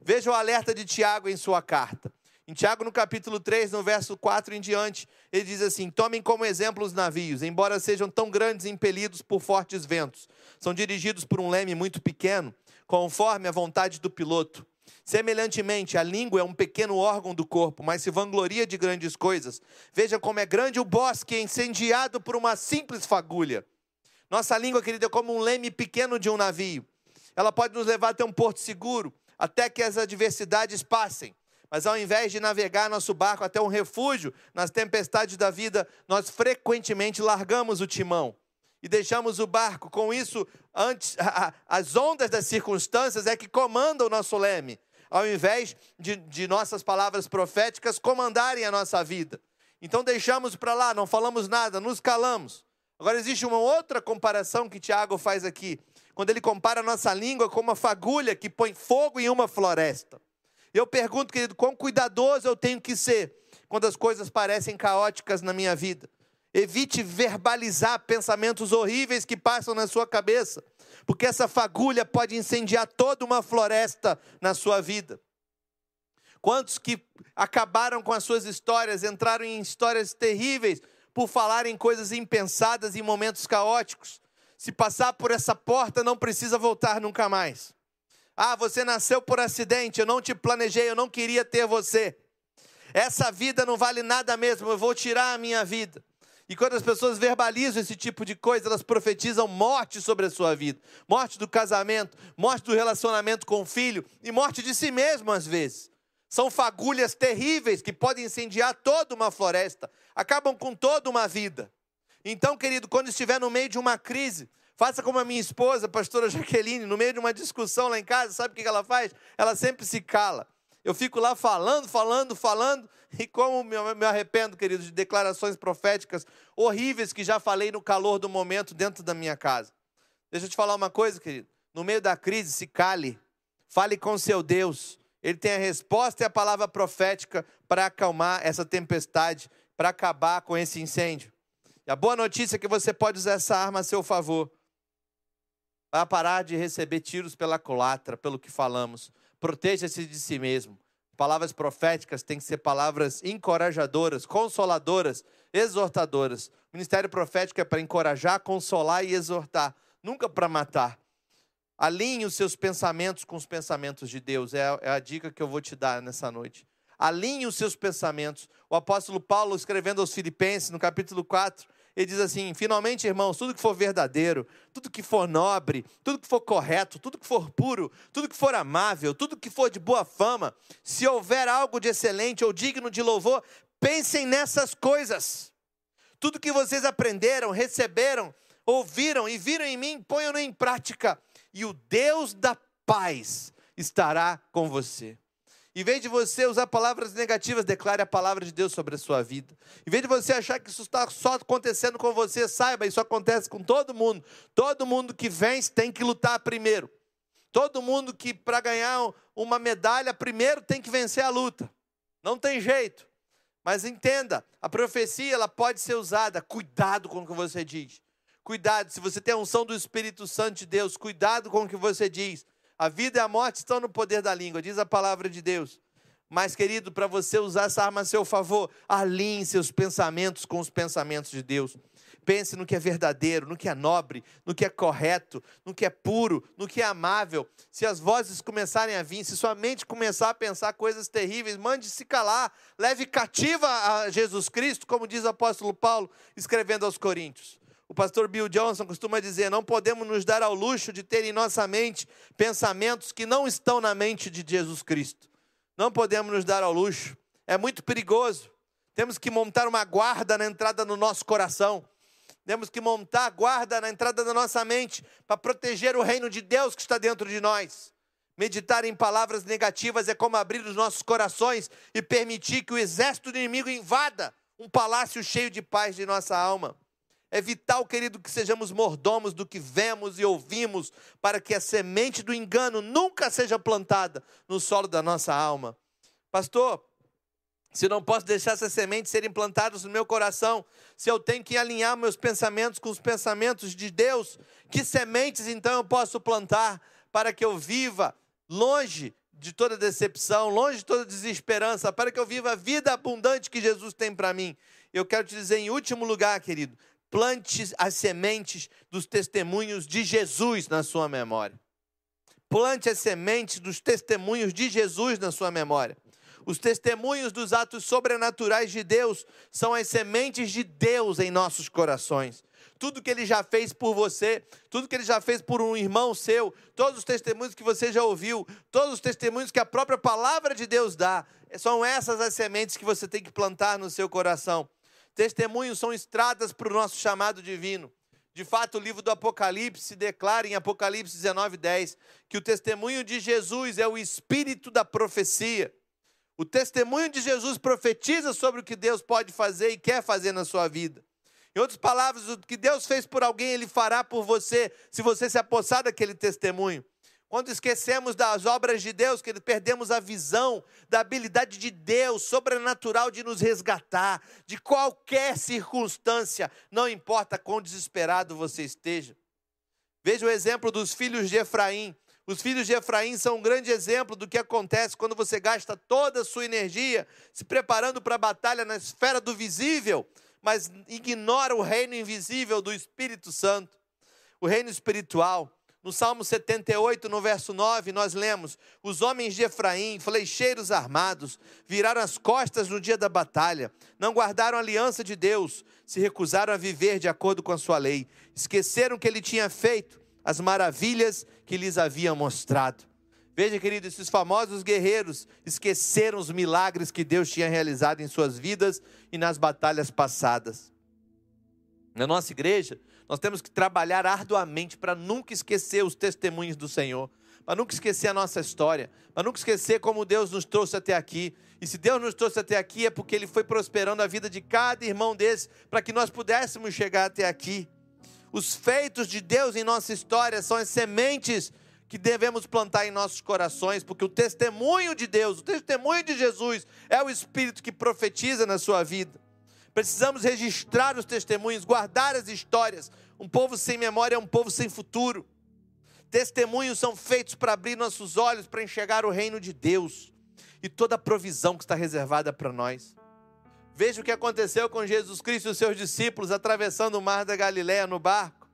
Veja o alerta de Tiago em sua carta. Em Tiago, no capítulo 3, no verso 4 em diante, ele diz assim: Tomem como exemplo os navios, embora sejam tão grandes e impelidos por fortes ventos. São dirigidos por um leme muito pequeno, conforme a vontade do piloto. Semelhantemente, a língua é um pequeno órgão do corpo, mas se vangloria de grandes coisas. Veja como é grande o bosque incendiado por uma simples fagulha. Nossa língua, querida, é como um leme pequeno de um navio. Ela pode nos levar até um porto seguro, até que as adversidades passem. Mas ao invés de navegar nosso barco até um refúgio nas tempestades da vida, nós frequentemente largamos o timão e deixamos o barco. Com isso, antes, as ondas das circunstâncias é que comandam o nosso leme, ao invés de, de nossas palavras proféticas comandarem a nossa vida. Então deixamos para lá, não falamos nada, nos calamos. Agora existe uma outra comparação que Tiago faz aqui, quando ele compara a nossa língua com uma fagulha que põe fogo em uma floresta. Eu pergunto, querido, quão cuidadoso eu tenho que ser quando as coisas parecem caóticas na minha vida. Evite verbalizar pensamentos horríveis que passam na sua cabeça, porque essa fagulha pode incendiar toda uma floresta na sua vida. Quantos que acabaram com as suas histórias, entraram em histórias terríveis por falarem coisas impensadas em momentos caóticos. Se passar por essa porta, não precisa voltar nunca mais. Ah, você nasceu por acidente, eu não te planejei, eu não queria ter você. Essa vida não vale nada mesmo, eu vou tirar a minha vida. E quando as pessoas verbalizam esse tipo de coisa, elas profetizam morte sobre a sua vida, morte do casamento, morte do relacionamento com o filho e morte de si mesmo às vezes. São fagulhas terríveis que podem incendiar toda uma floresta, acabam com toda uma vida. Então, querido, quando estiver no meio de uma crise, faça como a minha esposa, a pastora Jaqueline, no meio de uma discussão lá em casa, sabe o que ela faz? Ela sempre se cala. Eu fico lá falando, falando, falando, e como me arrependo, querido, de declarações proféticas horríveis que já falei no calor do momento dentro da minha casa. Deixa eu te falar uma coisa, querido. No meio da crise, se cale. Fale com seu Deus. Ele tem a resposta e a palavra profética para acalmar essa tempestade, para acabar com esse incêndio. E a boa notícia é que você pode usar essa arma a seu favor. Vai parar de receber tiros pela culatra, pelo que falamos. Proteja-se de si mesmo. Palavras proféticas têm que ser palavras encorajadoras, consoladoras, exortadoras. O ministério profético é para encorajar, consolar e exortar, nunca para matar. Alinhe os seus pensamentos com os pensamentos de Deus. É a, é a dica que eu vou te dar nessa noite. Alinhe os seus pensamentos. O apóstolo Paulo, escrevendo aos Filipenses, no capítulo 4, ele diz assim: finalmente, irmãos, tudo que for verdadeiro, tudo que for nobre, tudo que for correto, tudo que for puro, tudo que for amável, tudo que for de boa fama, se houver algo de excelente ou digno de louvor, pensem nessas coisas. Tudo que vocês aprenderam, receberam, ouviram e viram em mim, ponham-no em prática e o Deus da paz estará com você. Em vez de você usar palavras negativas, declare a palavra de Deus sobre a sua vida. Em vez de você achar que isso está só acontecendo com você, saiba, isso acontece com todo mundo. Todo mundo que vence tem que lutar primeiro. Todo mundo que, para ganhar uma medalha, primeiro tem que vencer a luta. Não tem jeito. Mas entenda, a profecia ela pode ser usada. Cuidado com o que você diz. Cuidado, se você tem a unção do Espírito Santo de Deus, cuidado com o que você diz. A vida e a morte estão no poder da língua, diz a palavra de Deus. Mas, querido, para você usar essa arma a seu favor, alinhe seus pensamentos com os pensamentos de Deus. Pense no que é verdadeiro, no que é nobre, no que é correto, no que é puro, no que é amável. Se as vozes começarem a vir, se sua mente começar a pensar coisas terríveis, mande se calar, leve cativa a Jesus Cristo, como diz o apóstolo Paulo, escrevendo aos Coríntios. O pastor Bill Johnson costuma dizer: não podemos nos dar ao luxo de ter em nossa mente pensamentos que não estão na mente de Jesus Cristo. Não podemos nos dar ao luxo. É muito perigoso. Temos que montar uma guarda na entrada do nosso coração. Temos que montar guarda na entrada da nossa mente para proteger o reino de Deus que está dentro de nós. Meditar em palavras negativas é como abrir os nossos corações e permitir que o exército do inimigo invada um palácio cheio de paz de nossa alma. É vital, querido, que sejamos mordomos do que vemos e ouvimos, para que a semente do engano nunca seja plantada no solo da nossa alma. Pastor, se não posso deixar essas sementes serem plantadas no meu coração, se eu tenho que alinhar meus pensamentos com os pensamentos de Deus, que sementes então eu posso plantar para que eu viva longe de toda decepção, longe de toda desesperança, para que eu viva a vida abundante que Jesus tem para mim? Eu quero te dizer, em último lugar, querido, Plante as sementes dos testemunhos de Jesus na sua memória. Plante as sementes dos testemunhos de Jesus na sua memória. Os testemunhos dos atos sobrenaturais de Deus são as sementes de Deus em nossos corações. Tudo que ele já fez por você, tudo que ele já fez por um irmão seu, todos os testemunhos que você já ouviu, todos os testemunhos que a própria palavra de Deus dá, são essas as sementes que você tem que plantar no seu coração. Testemunhos são estradas para o nosso chamado divino. De fato, o livro do Apocalipse declara em Apocalipse 19, 10 que o testemunho de Jesus é o espírito da profecia. O testemunho de Jesus profetiza sobre o que Deus pode fazer e quer fazer na sua vida. Em outras palavras, o que Deus fez por alguém, Ele fará por você, se você se apossar daquele testemunho. Quando esquecemos das obras de Deus, que perdemos a visão da habilidade de Deus sobrenatural de nos resgatar de qualquer circunstância, não importa quão desesperado você esteja. Veja o exemplo dos filhos de Efraim. Os filhos de Efraim são um grande exemplo do que acontece quando você gasta toda a sua energia se preparando para a batalha na esfera do visível, mas ignora o reino invisível do Espírito Santo, o reino espiritual. No Salmo 78, no verso 9, nós lemos: Os homens de Efraim, flecheiros armados, viraram as costas no dia da batalha, não guardaram a aliança de Deus, se recusaram a viver de acordo com a sua lei, esqueceram que ele tinha feito, as maravilhas que lhes havia mostrado. Veja, querido, esses famosos guerreiros esqueceram os milagres que Deus tinha realizado em suas vidas e nas batalhas passadas. Na nossa igreja, nós temos que trabalhar arduamente para nunca esquecer os testemunhos do Senhor, para nunca esquecer a nossa história, para nunca esquecer como Deus nos trouxe até aqui. E se Deus nos trouxe até aqui é porque Ele foi prosperando a vida de cada irmão desse para que nós pudéssemos chegar até aqui. Os feitos de Deus em nossa história são as sementes que devemos plantar em nossos corações, porque o testemunho de Deus, o testemunho de Jesus, é o Espírito que profetiza na sua vida. Precisamos registrar os testemunhos, guardar as histórias. Um povo sem memória é um povo sem futuro. Testemunhos são feitos para abrir nossos olhos, para enxergar o reino de Deus e toda a provisão que está reservada para nós. Veja o que aconteceu com Jesus Cristo e os seus discípulos atravessando o mar da Galiléia no barco.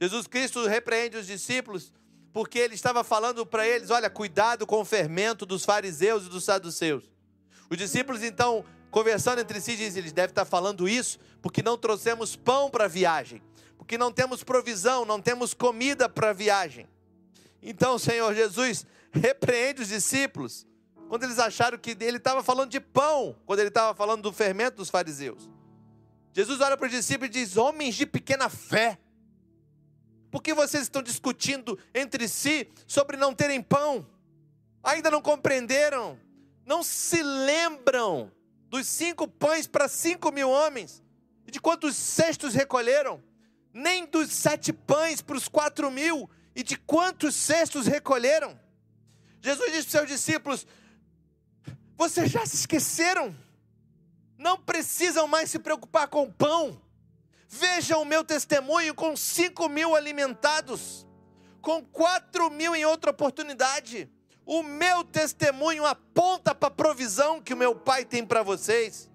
Jesus Cristo repreende os discípulos porque ele estava falando para eles: olha, cuidado com o fermento dos fariseus e dos saduceus. Os discípulos então conversando entre si, diz: eles devem estar falando isso porque não trouxemos pão para a viagem, porque não temos provisão, não temos comida para a viagem. Então, Senhor Jesus repreende os discípulos quando eles acharam que ele estava falando de pão, quando ele estava falando do fermento dos fariseus. Jesus olha para os discípulos e diz: Homens de pequena fé, por que vocês estão discutindo entre si sobre não terem pão? Ainda não compreenderam? Não se lembram dos cinco pães para cinco mil homens, e de quantos cestos recolheram? Nem dos sete pães para os quatro mil, e de quantos cestos recolheram? Jesus disse para os seus discípulos: Vocês já se esqueceram? Não precisam mais se preocupar com o pão. Vejam o meu testemunho com cinco mil alimentados, com quatro mil em outra oportunidade. O meu testemunho aponta para a provisão que o meu Pai tem para vocês.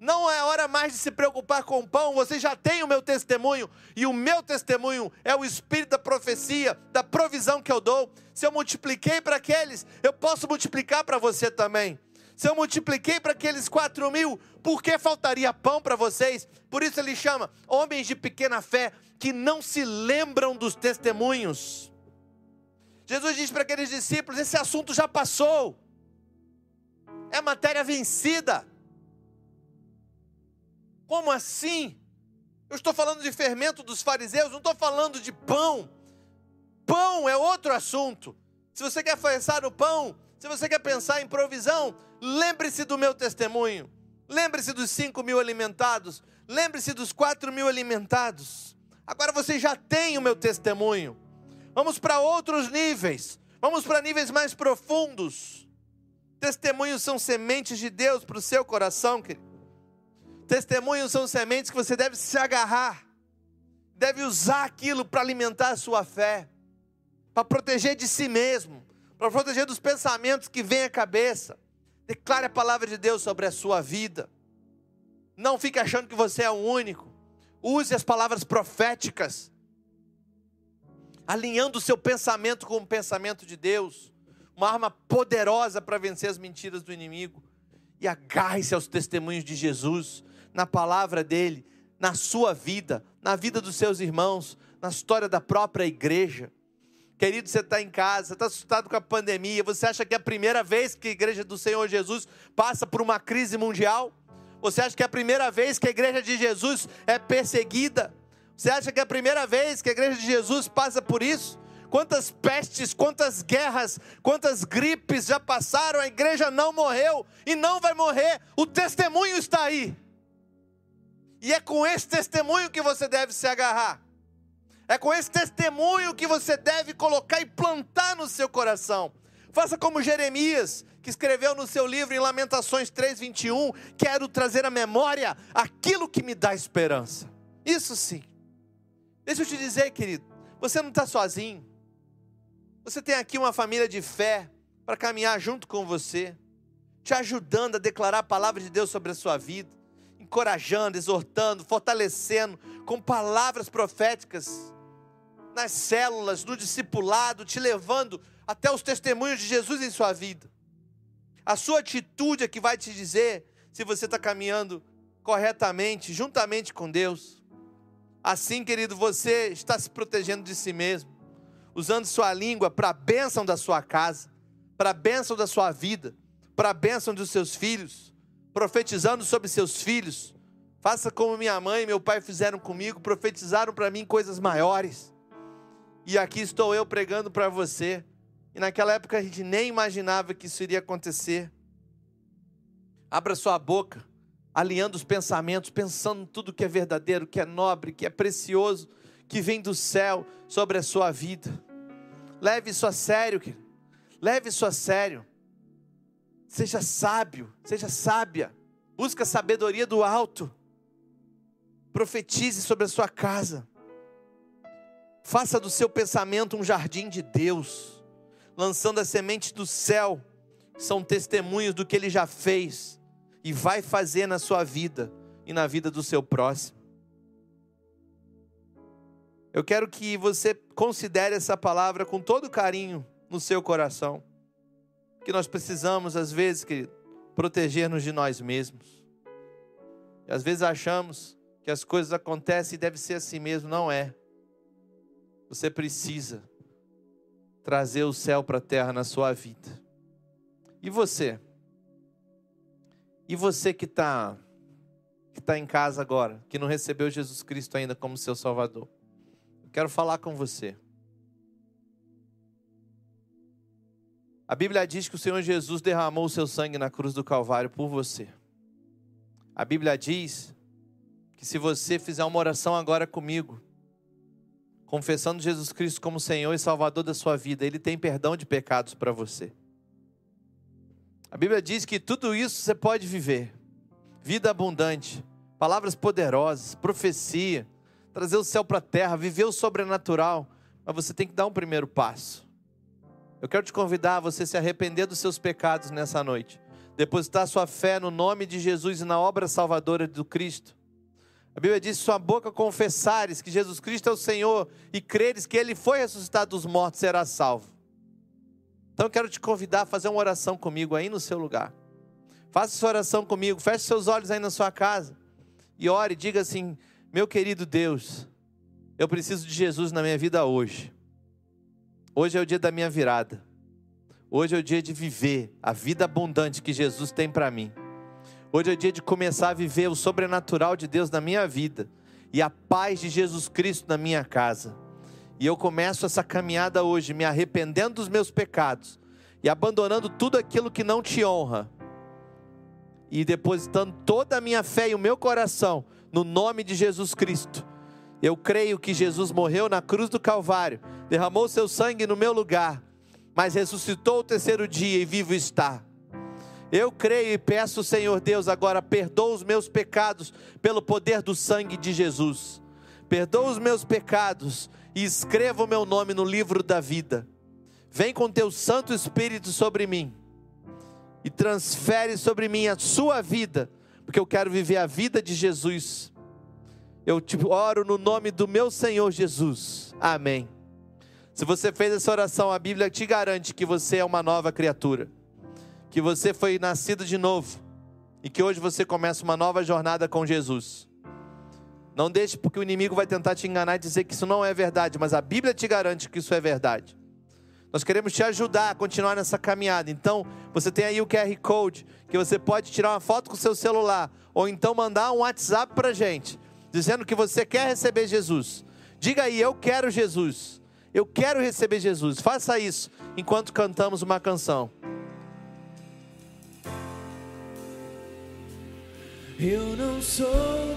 Não é hora mais de se preocupar com o pão, vocês já têm o meu testemunho, e o meu testemunho é o espírito da profecia, da provisão que eu dou. Se eu multipliquei para aqueles, eu posso multiplicar para você também. Se eu multipliquei para aqueles quatro mil, por que faltaria pão para vocês? Por isso ele chama homens de pequena fé que não se lembram dos testemunhos. Jesus diz para aqueles discípulos: esse assunto já passou, é matéria vencida. Como assim? Eu estou falando de fermento dos fariseus, não estou falando de pão. Pão é outro assunto. Se você quer pensar no pão, se você quer pensar em provisão, lembre-se do meu testemunho. Lembre-se dos cinco mil alimentados. Lembre-se dos quatro mil alimentados. Agora você já tem o meu testemunho. Vamos para outros níveis. Vamos para níveis mais profundos. Testemunhos são sementes de Deus para o seu coração, querido. Testemunhos são sementes que você deve se agarrar, deve usar aquilo para alimentar a sua fé, para proteger de si mesmo, para proteger dos pensamentos que vêm à cabeça. Declare a palavra de Deus sobre a sua vida. Não fique achando que você é o único. Use as palavras proféticas alinhando o seu pensamento com o pensamento de Deus, uma arma poderosa para vencer as mentiras do inimigo. E agarre-se aos testemunhos de Jesus, na palavra dele, na sua vida, na vida dos seus irmãos, na história da própria igreja. Querido, você está em casa, você está assustado com a pandemia, você acha que é a primeira vez que a igreja do Senhor Jesus passa por uma crise mundial? Você acha que é a primeira vez que a igreja de Jesus é perseguida? Você acha que é a primeira vez que a igreja de Jesus passa por isso? Quantas pestes, quantas guerras, quantas gripes já passaram, a igreja não morreu e não vai morrer, o testemunho está aí. E é com esse testemunho que você deve se agarrar. É com esse testemunho que você deve colocar e plantar no seu coração. Faça como Jeremias, que escreveu no seu livro em Lamentações 3:21, quero trazer à memória aquilo que me dá esperança. Isso sim. Deixa eu te dizer, querido, você não está sozinho. Você tem aqui uma família de fé para caminhar junto com você, te ajudando a declarar a palavra de Deus sobre a sua vida, encorajando, exortando, fortalecendo com palavras proféticas nas células, no discipulado, te levando até os testemunhos de Jesus em sua vida. A sua atitude é que vai te dizer se você está caminhando corretamente, juntamente com Deus. Assim, querido, você está se protegendo de si mesmo, usando sua língua para a bênção da sua casa, para a bênção da sua vida, para a bênção dos seus filhos, profetizando sobre seus filhos. Faça como minha mãe e meu pai fizeram comigo, profetizaram para mim coisas maiores. E aqui estou eu pregando para você. E naquela época a gente nem imaginava que isso iria acontecer. Abra sua boca, alinhando os pensamentos, pensando tudo que é verdadeiro, que é nobre, que é precioso, que vem do céu sobre a sua vida. Leve isso a sério, querido. Leve isso a sério. Seja sábio, seja sábia. Busca a sabedoria do alto. Profetize sobre a sua casa. Faça do seu pensamento um jardim de Deus, lançando as sementes do céu, são testemunhos do que ele já fez e vai fazer na sua vida e na vida do seu próximo. Eu quero que você considere essa palavra com todo carinho no seu coração. Que nós precisamos, às vezes, querido, proteger-nos de nós mesmos. E às vezes achamos que as coisas acontecem e deve ser assim mesmo, não é. Você precisa trazer o céu para a terra na sua vida. E você? E você que está que tá em casa agora, que não recebeu Jesus Cristo ainda como seu Salvador? Eu quero falar com você. A Bíblia diz que o Senhor Jesus derramou o seu sangue na cruz do Calvário por você. A Bíblia diz que se você fizer uma oração agora comigo, confessando Jesus Cristo como Senhor e Salvador da sua vida, Ele tem perdão de pecados para você. A Bíblia diz que tudo isso você pode viver: vida abundante, palavras poderosas, profecia, trazer o céu para a terra, viver o sobrenatural. Mas você tem que dar um primeiro passo. Eu quero te convidar a você se arrepender dos seus pecados nessa noite, depositar sua fé no nome de Jesus e na obra salvadora do Cristo a Bíblia diz: sua boca confessares que Jesus Cristo é o Senhor e creres que Ele foi ressuscitado dos mortos, será salvo. Então eu quero te convidar a fazer uma oração comigo aí no seu lugar. Faça essa oração comigo, feche seus olhos aí na sua casa e ore, diga assim: Meu querido Deus, eu preciso de Jesus na minha vida hoje. Hoje é o dia da minha virada. Hoje é o dia de viver a vida abundante que Jesus tem para mim. Hoje é dia de começar a viver o sobrenatural de Deus na minha vida e a paz de Jesus Cristo na minha casa. E eu começo essa caminhada hoje me arrependendo dos meus pecados e abandonando tudo aquilo que não te honra e depositando toda a minha fé e o meu coração no nome de Jesus Cristo. Eu creio que Jesus morreu na cruz do Calvário, derramou seu sangue no meu lugar, mas ressuscitou o terceiro dia e vivo está. Eu creio e peço, Senhor Deus, agora perdoa os meus pecados pelo poder do sangue de Jesus. Perdoa os meus pecados e escreva o meu nome no livro da vida. Vem com teu Santo Espírito sobre mim e transfere sobre mim a sua vida, porque eu quero viver a vida de Jesus. Eu te oro no nome do meu Senhor Jesus. Amém. Se você fez essa oração, a Bíblia te garante que você é uma nova criatura que você foi nascido de novo e que hoje você começa uma nova jornada com Jesus. Não deixe porque o inimigo vai tentar te enganar e dizer que isso não é verdade, mas a Bíblia te garante que isso é verdade. Nós queremos te ajudar a continuar nessa caminhada. Então, você tem aí o QR Code que você pode tirar uma foto com o seu celular ou então mandar um WhatsApp para gente, dizendo que você quer receber Jesus. Diga aí, eu quero Jesus. Eu quero receber Jesus. Faça isso enquanto cantamos uma canção. Eu não sou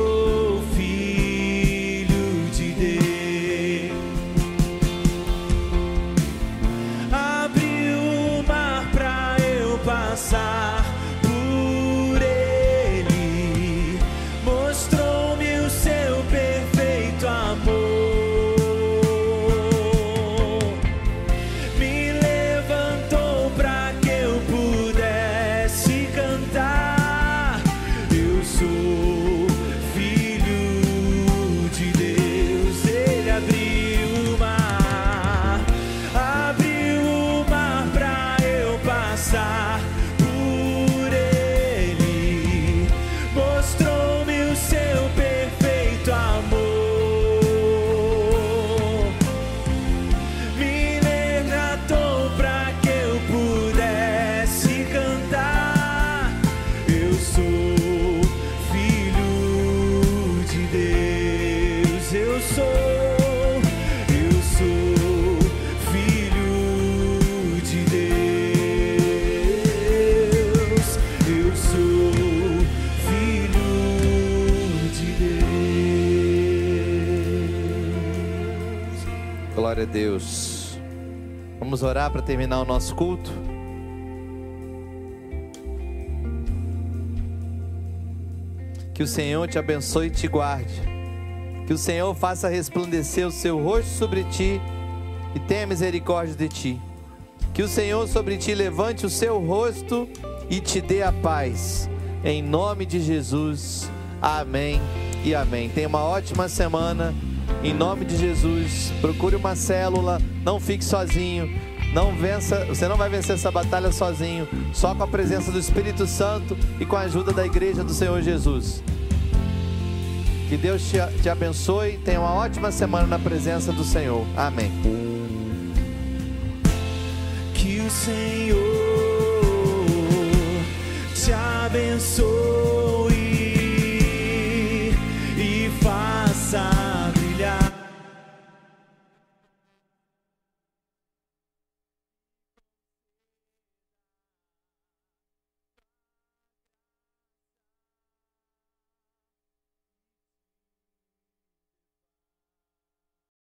Glória a Deus. Vamos orar para terminar o nosso culto? Que o Senhor te abençoe e te guarde. Que o Senhor faça resplandecer o seu rosto sobre ti e tenha misericórdia de ti. Que o Senhor sobre ti levante o seu rosto e te dê a paz. Em nome de Jesus. Amém e amém. Tenha uma ótima semana. Em nome de Jesus, procure uma célula, não fique sozinho. Não vença, você não vai vencer essa batalha sozinho, só com a presença do Espírito Santo e com a ajuda da igreja do Senhor Jesus. Que Deus te, te abençoe, tenha uma ótima semana na presença do Senhor. Amém. Que o Senhor te abençoe.